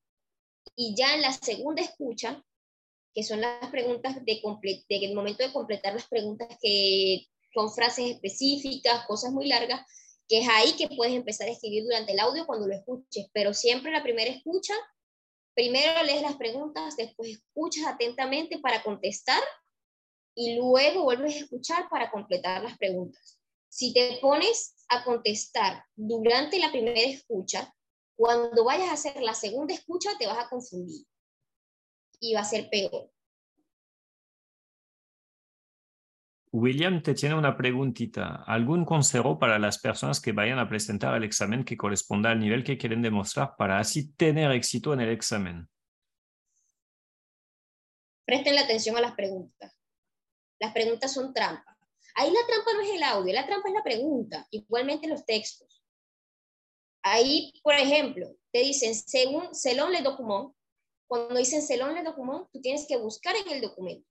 [SPEAKER 4] y ya en la segunda escucha, que son las preguntas de, de el momento de completar las preguntas que con frases específicas, cosas muy largas, que es ahí que puedes empezar a escribir durante el audio cuando lo escuches, pero siempre la primera escucha, primero lees las preguntas, después escuchas atentamente para contestar y luego vuelves a escuchar para completar las preguntas. Si te pones a contestar durante la primera escucha, cuando vayas a hacer la segunda escucha te vas a confundir y va a ser peor.
[SPEAKER 3] William te tiene una preguntita. ¿Algún consejo para las personas que vayan a presentar el examen que corresponda al nivel que quieren demostrar para así tener éxito en el examen?
[SPEAKER 4] Presten la atención a las preguntas. Las preguntas son trampas. Ahí la trampa no es el audio, la trampa es la pregunta. Igualmente los textos. Ahí, por ejemplo, te dicen, según selon le document, cuando dicen selon le document, tú tienes que buscar en el documento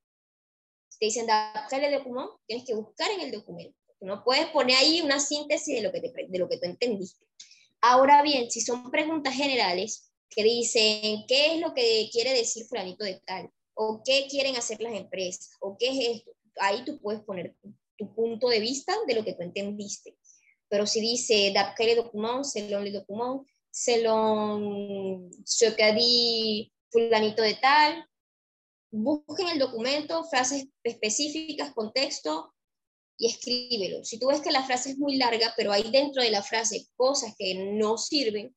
[SPEAKER 4] te dicen d'après el documento, tienes que buscar en el documento. No puedes poner ahí una síntesis de lo que, te, de lo que tú entendiste. Ahora bien, si son preguntas generales que dicen qué es lo que quiere decir fulanito de tal, o qué quieren hacer las empresas, o qué es esto, ahí tú puedes poner tu punto de vista de lo que tú entendiste. Pero si dice d'après le document, selon le document, selon ce fulanito de tal, busquen el documento, frases específicas, contexto y escríbelo. Si tú ves que la frase es muy larga, pero hay dentro de la frase cosas que no sirven,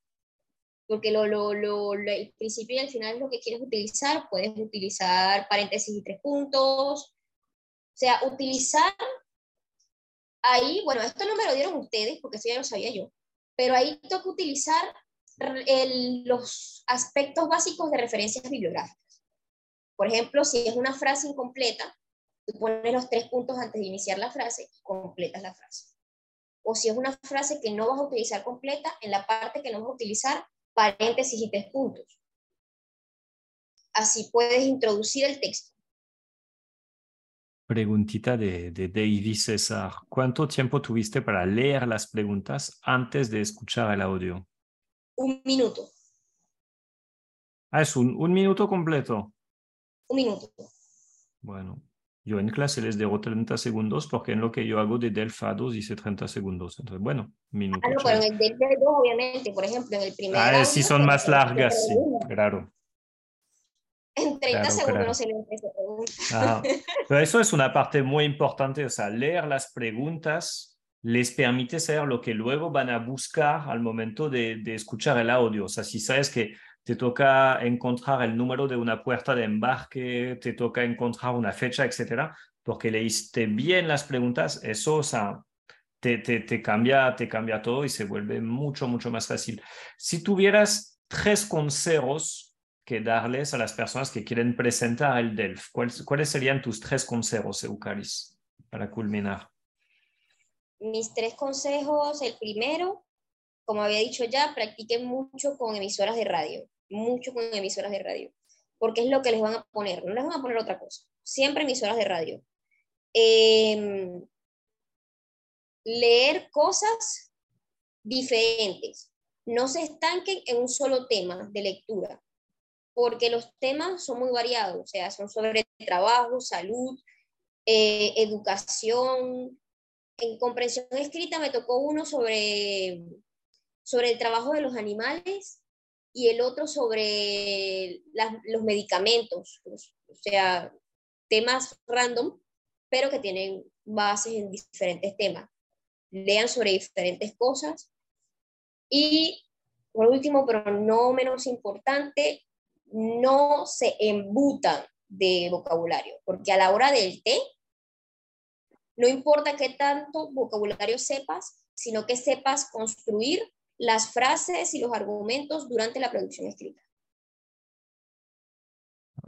[SPEAKER 4] porque lo, lo, lo, el principio y el final es lo que quieres utilizar, puedes utilizar paréntesis y tres puntos, o sea, utilizar ahí, bueno, esto no me lo dieron ustedes porque eso ya lo sabía yo, pero ahí toca utilizar los aspectos básicos de referencias bibliográficas. Por ejemplo, si es una frase incompleta, tú pones los tres puntos antes de iniciar la frase y completas la frase. O si es una frase que no vas a utilizar completa, en la parte que no vas a utilizar, paréntesis y tres puntos. Así puedes introducir el texto.
[SPEAKER 3] Preguntita de, de David César. ¿Cuánto tiempo tuviste para leer las preguntas antes de escuchar el audio?
[SPEAKER 4] Un minuto.
[SPEAKER 3] Ah, es un, un minuto completo.
[SPEAKER 4] Un minuto.
[SPEAKER 3] Bueno, yo en clase les dejo 30 segundos porque en lo que yo hago de Delph a 2 dice 30 segundos. Entonces, bueno, minuto.
[SPEAKER 4] Ah, no, pero en el Delph 2, obviamente, por ejemplo, en el primer.
[SPEAKER 3] Ah,
[SPEAKER 4] audio,
[SPEAKER 3] sí son más largas, sí, claro.
[SPEAKER 4] En 30
[SPEAKER 3] Claro,
[SPEAKER 4] segundos
[SPEAKER 3] claro.
[SPEAKER 4] no se le pregunta.
[SPEAKER 3] Ajá. [LAUGHS] Pero eso es una parte muy importante, o sea, leer las preguntas les permite saber lo que luego van a buscar al momento de, de escuchar el audio. O sea, si sabes que te toca encontrar el número de una puerta de embarque, te toca encontrar una fecha, etcétera, porque leíste bien las preguntas, eso, o sea, te, te, te cambia, te cambia todo y se vuelve mucho, mucho más fácil. Si tuvieras tres consejos que darles a las personas que quieren presentar el DELF? ¿Cuáles, cuáles serían tus tres consejos, Eucaris, para culminar?
[SPEAKER 4] Mis tres consejos, el primero, como había dicho ya, practiquen mucho con emisoras de radio, mucho con emisoras de radio, porque es lo que les van a poner, no les van a poner otra cosa, siempre emisoras de radio. Eh, leer cosas diferentes, no se estanquen en un solo tema de lectura, porque los temas son muy variados, o sea, son sobre trabajo, salud, eh, educación. En comprensión escrita me tocó uno sobre, sobre el trabajo de los animales y el otro sobre los medicamentos, o sea, temas random, pero que tienen bases en diferentes temas. Lean sobre diferentes cosas. Y por último, pero no menos importante, no se embutan de vocabulario, porque a la hora del té, no importa qué tanto vocabulario sepas, sino que sepas construir las frases y los argumentos durante la producción escrita.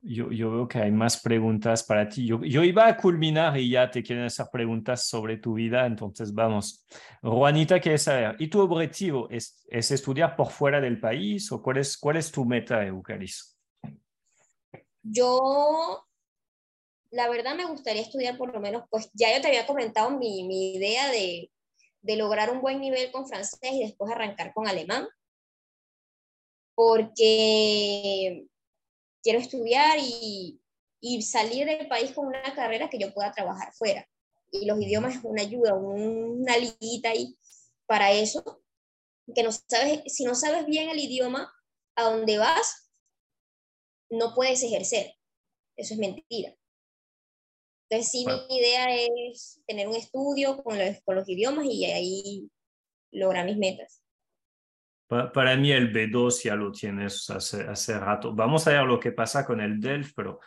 [SPEAKER 3] Yo, yo veo que hay más preguntas para ti. Yo, yo iba a culminar y ya te quieren hacer preguntas sobre tu vida, entonces vamos. Juanita quiere saber, ¿y tu objetivo es, es estudiar por fuera del país o cuál es, cuál es tu meta, Eucaris?
[SPEAKER 4] Yo, la verdad, me gustaría estudiar por lo menos, pues ya yo te había comentado mi, mi idea de, de lograr un buen nivel con francés y después arrancar con alemán, porque quiero estudiar y, y salir del país con una carrera que yo pueda trabajar fuera. Y los idiomas es una ayuda, una liguita ahí para eso. Que no sabes, si no sabes bien el idioma a dónde vas, no puedes ejercer. Eso es mentira. Entonces, sí,
[SPEAKER 3] Bueno.
[SPEAKER 4] mi idea es tener un estudio con los, con los idiomas y ahí lograr mis metas.
[SPEAKER 3] Pa- Para mí el B2 ya lo tienes hace, hace rato. Vamos a ver lo que pasa con el DELF, pero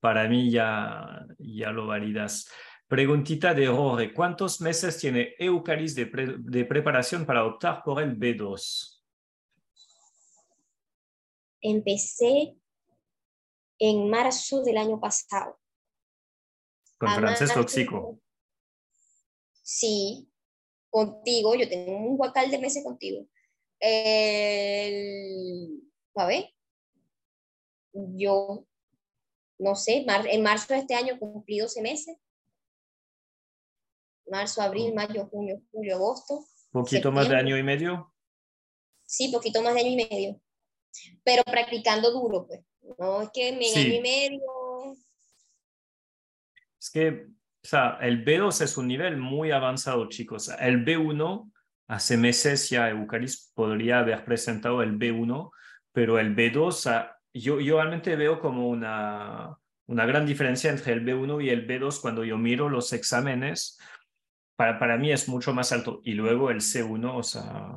[SPEAKER 3] para mí ya, ya lo validas. Preguntita de Rore, ¿cuántos meses tiene Eucaris de, pre- de preparación para optar por el B2?
[SPEAKER 4] Empecé en marzo del año pasado.
[SPEAKER 3] Con
[SPEAKER 4] A
[SPEAKER 3] francés tóxico.
[SPEAKER 4] Sí, contigo, yo tengo un guacal de meses contigo. El, a ver, yo, no sé, mar- en marzo de este año cumplí 12 meses. Marzo, abril, mayo, junio, julio, agosto.
[SPEAKER 3] ¿Poquito más de año y medio?
[SPEAKER 4] Sí, poquito más de año y medio. Pero practicando duro, pues. No es que en
[SPEAKER 3] Sí.
[SPEAKER 4] año y medio.
[SPEAKER 3] Es que, o sea, el B2 es un nivel muy avanzado, chicos. El B1, hace meses ya Eucaris podría haber presentado el B1, pero el B2, o sea, yo, yo realmente veo como una, una gran diferencia entre el B1 y el B2 cuando yo miro los exámenes. Para, para mí es mucho más alto. Y luego el C1, o sea,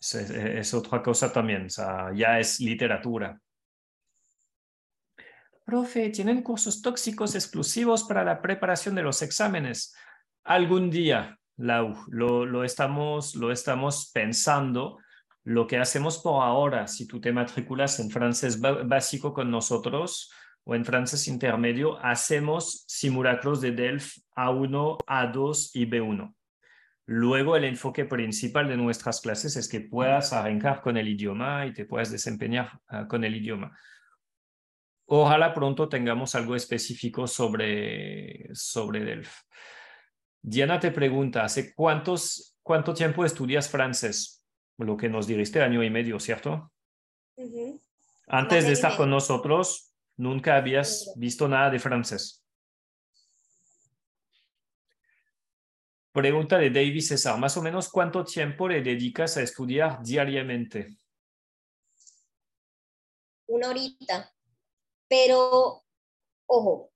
[SPEAKER 3] es, es- es otra cosa también, o sea, ya es literatura. Profe, ¿tienen cursos tóxicos exclusivos para la preparación de los exámenes? algún día, Lau, lo, estamos, lo estamos pensando. Lo que hacemos por ahora, si tú te matriculas en francés básico con nosotros o en francés intermedio, hacemos simulacros de DELF A1, A2 y B1. Luego el enfoque principal de nuestras clases es que puedas arrancar con el idioma y te puedas desempeñar uh, con el idioma. Ojalá pronto tengamos algo específico sobre, sobre DELF. Diana te pregunta, ¿hace cuántos, cuánto tiempo estudias francés? Lo que nos dijiste, año y medio, ¿cierto?
[SPEAKER 4] Uh -huh.
[SPEAKER 3] Antes de estar con nosotros, nunca habías visto nada de francés. Pregunta de David César, más o menos cuánto tiempo le dedicas a estudiar diariamente?
[SPEAKER 4] Una horita. Pero, ojo,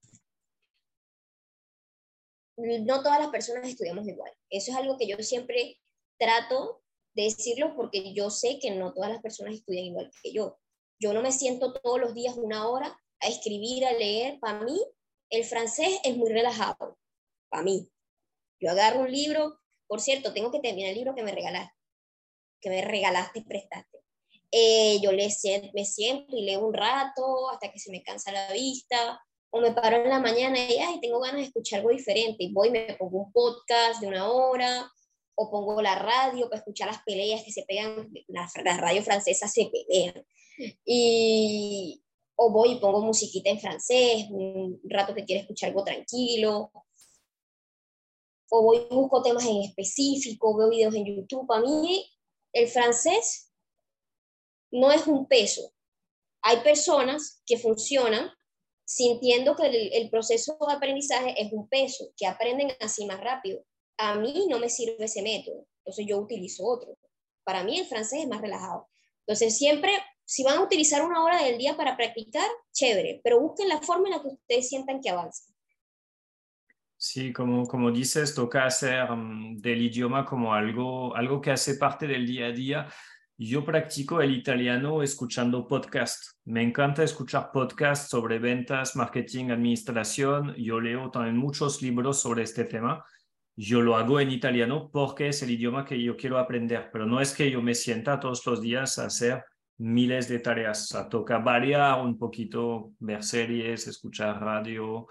[SPEAKER 4] no todas las personas estudiamos igual. Eso es algo que yo siempre trato de decirlo porque yo sé que no todas las personas estudian igual que yo. Yo no me siento todos los días una hora a escribir, a leer. Para mí, el francés es muy relajado. Para mí. Yo agarro un libro, por cierto, tengo que terminar el libro que me regalaste, que me regalaste y prestaste. Eh, yo le, me siento y leo un rato hasta que se me cansa la vista, o me paro en la mañana y ay, tengo ganas de escuchar algo diferente, voy y me pongo un podcast de una hora, o pongo la radio para escuchar las peleas que se pegan, las, las radios francesas se pelean, y, o voy y pongo musiquita en francés, un rato que quiero escuchar algo tranquilo, o voy y busco temas en específico, veo videos en YouTube. A mí el francés no es un peso. Hay personas que funcionan sintiendo que el, proceso de aprendizaje es un peso, que aprenden así más rápido. A mí no me sirve ese método, entonces yo utilizo otro. Para mí el francés es más relajado. Entonces siempre, si van a utilizar una hora del día para practicar, chévere, pero busquen la forma en la que ustedes sientan que avanzan.
[SPEAKER 3] Sí, como, como dices, toca hacer um, del idioma como algo, algo que hace parte del día a día. Yo practico el italiano escuchando podcast. Me encanta escuchar podcasts sobre ventas, marketing, administración. Yo leo también muchos libros sobre este tema. Yo lo hago en italiano porque es el idioma que yo quiero aprender, pero no es que yo me sienta todos los días a hacer miles de tareas. O sea, toca variar un poquito, ver series, escuchar radio,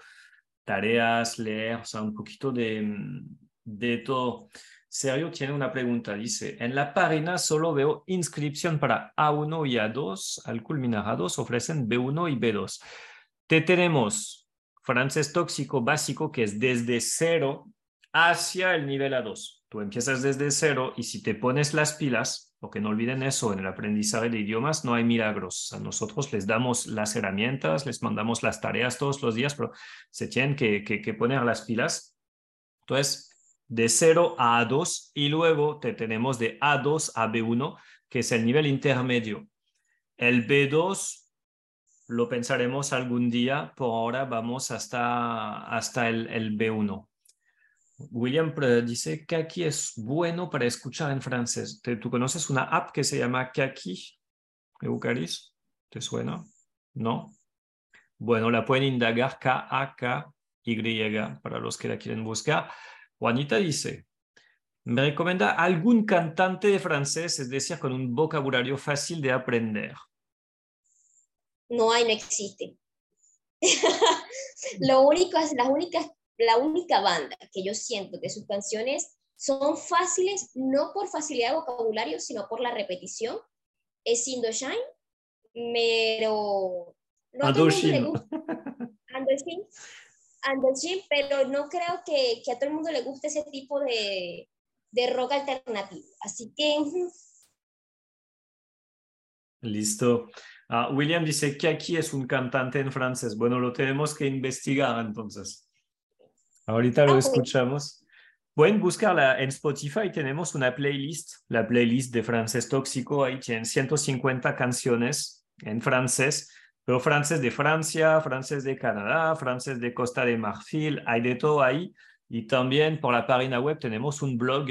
[SPEAKER 3] tareas, leer, o sea, un poquito de, de todo. Sergio tiene una pregunta, dice, en la página solo veo inscripción para A1 y A2, al culminar A2 ofrecen B1 y B2. Te tenemos francés tóxico básico, que es desde cero hacia el nivel A2. Tú empiezas desde cero y si te pones las pilas, porque no olviden eso, en el aprendizaje de idiomas no hay milagros. A nosotros les damos las herramientas, les mandamos las tareas todos los días, pero se tienen que, que, poner las pilas. Entonces, de 0 a A2 y luego te tenemos de A2 a B1, que es el nivel intermedio. El B2 lo pensaremos algún día, por ahora vamos hasta, hasta el, el B1. William dice aquí es bueno para escuchar en francés. ¿Tú conoces una app que se llama Kaki? Eucaris? ¿Te suena? ¿No? Bueno, la pueden indagar K-A-K-Y para los que la quieren buscar. Juanita dice, me recomienda algún cantante de francés, es decir, con un vocabulario fácil de aprender.
[SPEAKER 4] No hay, no existe. [LAUGHS] Lo único es, las únicas, la única banda que yo siento que sus canciones son fáciles, no por facilidad de vocabulario, sino por la repetición, es Indochine, pero no a [LAUGHS] Indochine. Indochine, pero no creo que, que, a todo el mundo le guste ese tipo de, de rock alternativo. Así que...
[SPEAKER 3] Listo. Uh, William dice que aquí es un cantante en francés. Bueno, lo tenemos que investigar entonces. Ahorita lo
[SPEAKER 4] Ah,
[SPEAKER 3] escuchamos. Pueden buscarla en Spotify. Tenemos una playlist, la playlist de francés tóxico. Ahí tienen 150 canciones en francés, pero francés de Francia, francés de Canadá, francés de Costa de Marfil. Hay de todo ahí. Y también por la página web tenemos un blog,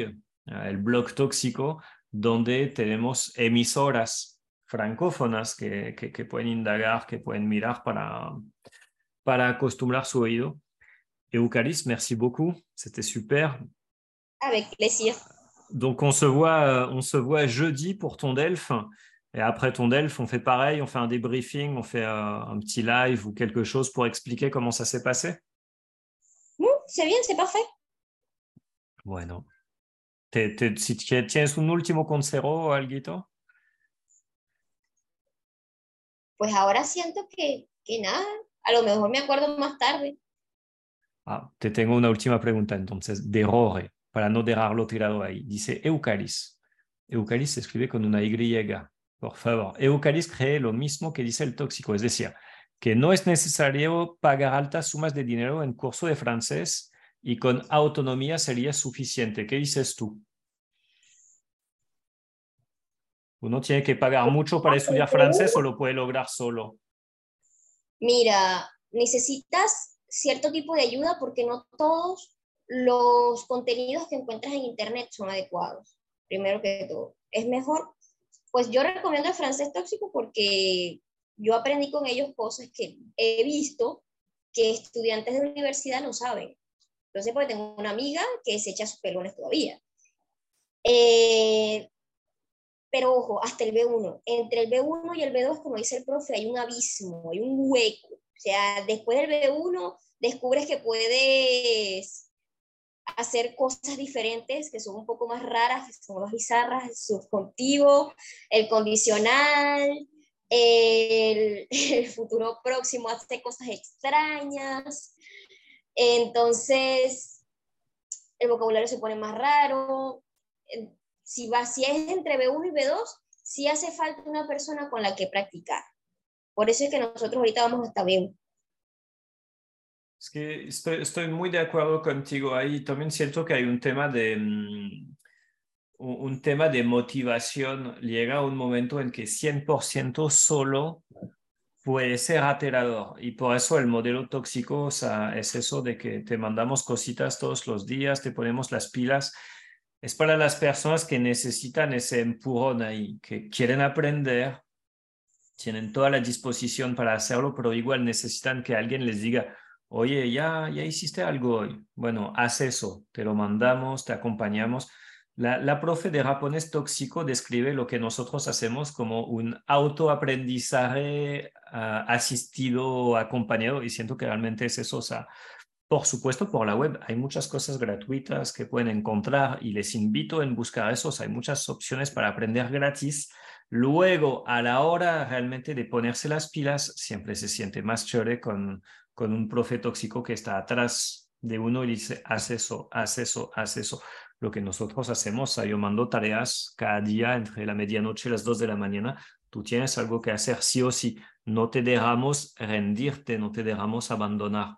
[SPEAKER 3] uh, el blog tóxico, donde tenemos emisoras francófonas que, que, que, pueden indagar, que pueden mirar para, para acostumbrar su oído. Eucaris, merci beaucoup. C'était super.
[SPEAKER 4] Avec plaisir.
[SPEAKER 3] Donc, on se, voit, euh, on se voit jeudi pour ton DELF. Et après ton DELF, on fait pareil, on fait un débriefing, on fait euh, un petit live ou quelque chose pour expliquer comment ça s'est passé?
[SPEAKER 4] C'est bien, c'est parfait.
[SPEAKER 3] Bueno. Te, te, si tienes un último consejo, Alguito?
[SPEAKER 4] Pues ahora siento que, que nada, a lo mejor me acuerdo más tarde.
[SPEAKER 3] Ah, te tengo una última pregunta entonces, de error, para no dejarlo tirado ahí. Dice Eucalis. Eucalis se escribe con una Y. Por favor, Eucalis cree lo mismo que dice el tóxico, es decir, que no es necesario pagar altas sumas de dinero en curso de francés y con autonomía sería suficiente. ¿Qué dices tú? ¿Uno tiene que pagar mucho para estudiar francés o lo puede lograr solo?
[SPEAKER 4] Mira, necesitas cierto tipo de ayuda porque no todos los contenidos que encuentras en Internet son adecuados. Primero que todo, es mejor pues yo recomiendo el francés tóxico porque yo aprendí con ellos cosas que he visto que estudiantes de universidad no saben. Entonces, porque tengo una amiga que se echa sus pelones todavía. Eh, pero ojo, hasta el B1. Entre el B1 y el B2, como dice el profe, hay un abismo, hay un hueco. O sea, después del B1 descubres que puedes hacer cosas diferentes que son un poco más raras, que son más bizarras, el subjuntivo, el condicional, el, [LAUGHS] futuro próximo hace cosas extrañas. Entonces, el vocabulario se pone más raro. Si, va, si es entre B1 y B2, sí hace falta una persona con la que practicar. Por eso es que nosotros ahorita vamos hasta B1.
[SPEAKER 3] Es que estoy, estoy, muy de acuerdo contigo ahí. También siento que hay un tema de, um, un tema de motivación. Llega un momento en que 100% solo puede ser aterrador. Y por eso el modelo tóxico o sea, es eso de que te mandamos cositas todos los días, te ponemos las pilas. Es para las personas que necesitan ese empujón ahí, que quieren aprender, tienen toda la disposición para hacerlo, pero igual necesitan que alguien les diga, oye, ya, ya hiciste algo hoy. Bueno, haz eso, te lo mandamos, te acompañamos. La, la profe de japonés tóxico describe lo que nosotros hacemos como un autoaprendizaje uh, asistido o acompañado y siento que realmente es eso. O sea, por supuesto, por la web hay muchas cosas gratuitas que pueden encontrar y les invito a buscar esos. Hay muchas opciones para aprender gratis. Luego, a la hora realmente de ponerse las pilas, siempre se siente más chévere con, con un profe tóxico que está atrás de uno y dice, haz eso, haz eso, haz eso. Lo que nosotros hacemos, yo mando tareas cada día entre la medianoche y las dos de la mañana. Tú tienes algo que hacer sí o sí. No te dejamos rendirte, no te dejamos abandonar.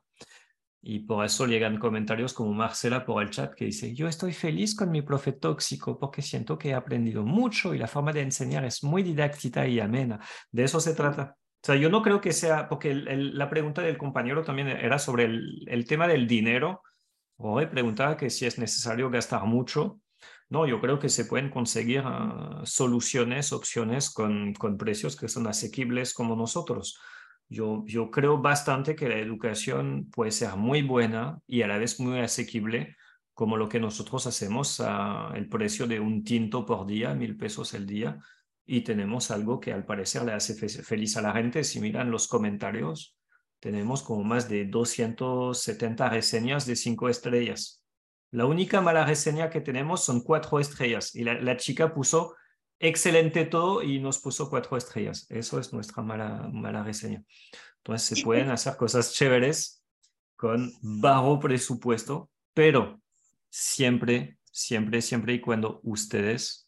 [SPEAKER 3] Y por eso llegan comentarios como Marcela por el chat que dice, yo estoy feliz con mi profe tóxico porque siento que he aprendido mucho y la forma de enseñar es muy didáctica y amena. De eso se trata. O sea, yo no creo que sea, porque el, el, la pregunta del compañero también era sobre el, el tema del dinero. Hoy preguntaba que si es necesario gastar mucho. No, yo creo que se pueden conseguir uh, soluciones, opciones con, con precios que son asequibles como nosotros. Yo, yo creo bastante que la educación puede ser muy buena y a la vez muy asequible, como lo que nosotros hacemos a el precio de un tinto por día, mil pesos el día, y tenemos algo que al parecer le hace fe feliz a la gente. Si miran los comentarios, tenemos como más de 270 reseñas de cinco estrellas. La única mala reseña que tenemos son cuatro estrellas y la, la chica puso excelente todo y nos puso cuatro estrellas. Eso es nuestra mala, mala reseña. Entonces se pueden hacer cosas chéveres con bajo presupuesto, pero siempre, siempre, siempre y cuando ustedes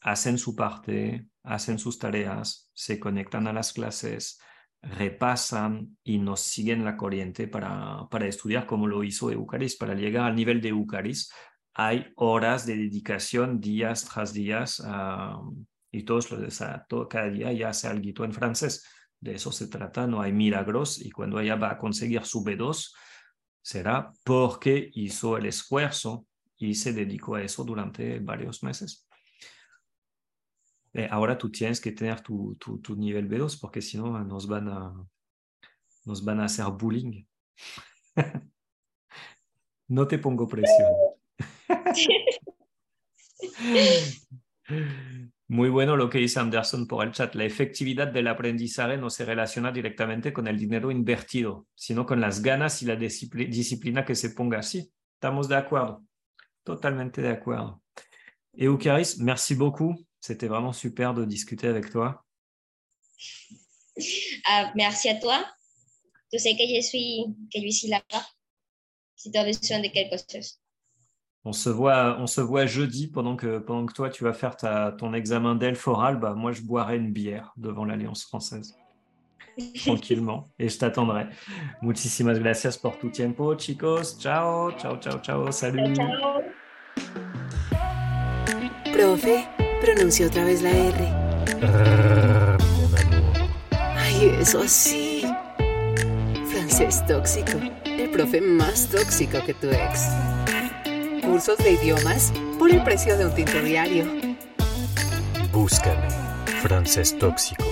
[SPEAKER 3] hacen su parte, hacen sus tareas, se conectan a las clases, repasan y nos siguen la corriente para, para estudiar como lo hizo Eucaris. Para llegar al nivel de Eucaris hay horas de dedicación días tras días uh, y todos los, todo, cada día ya hace algo en francés. De eso se trata, no hay milagros y cuando ella va a conseguir su B2 será porque hizo el esfuerzo y se dedicó a eso durante varios meses. Eh, ahora tú tienes que tener tu, tu, tu nivel B2 porque si no nos van a, nos van a hacer bullying. [LAUGHS] No te pongo presión. [LAUGHS] Muy bueno lo que dice Anderson por el chat. La efectividad del aprendizaje no se relaciona directamente con el dinero invertido, sino con las ganas y la disciplina que se ponga. Sí, estamos de acuerdo. Totalmente de acuerdo. Eucharis, merci beaucoup. C'était vraiment super de discuter avec toi.
[SPEAKER 4] Uh, merci à toi. Tu sais que je suis, que je suis là-bas si tu as besoin de quelque chose.
[SPEAKER 3] On se voit, on se voit jeudi pendant que, pendant que toi tu vas faire ta, ton examen d'elfe oral. Bah, moi, je boirai une bière devant l'Alliance française. [LAUGHS] Tranquillement. Et je t'attendrai. Muchísimas gracias por tu tiempo, chicos. Ciao, ciao, ciao, ciao. Salut.
[SPEAKER 4] Ciao.
[SPEAKER 1] Profe, pronuncia otra vez la R. Ay, eso sí. Francés tóxico. El profe más tóxico que tu ex. Cursos de idiomas por el precio de un tinto diario.
[SPEAKER 2] Búscame. Francés tóxico.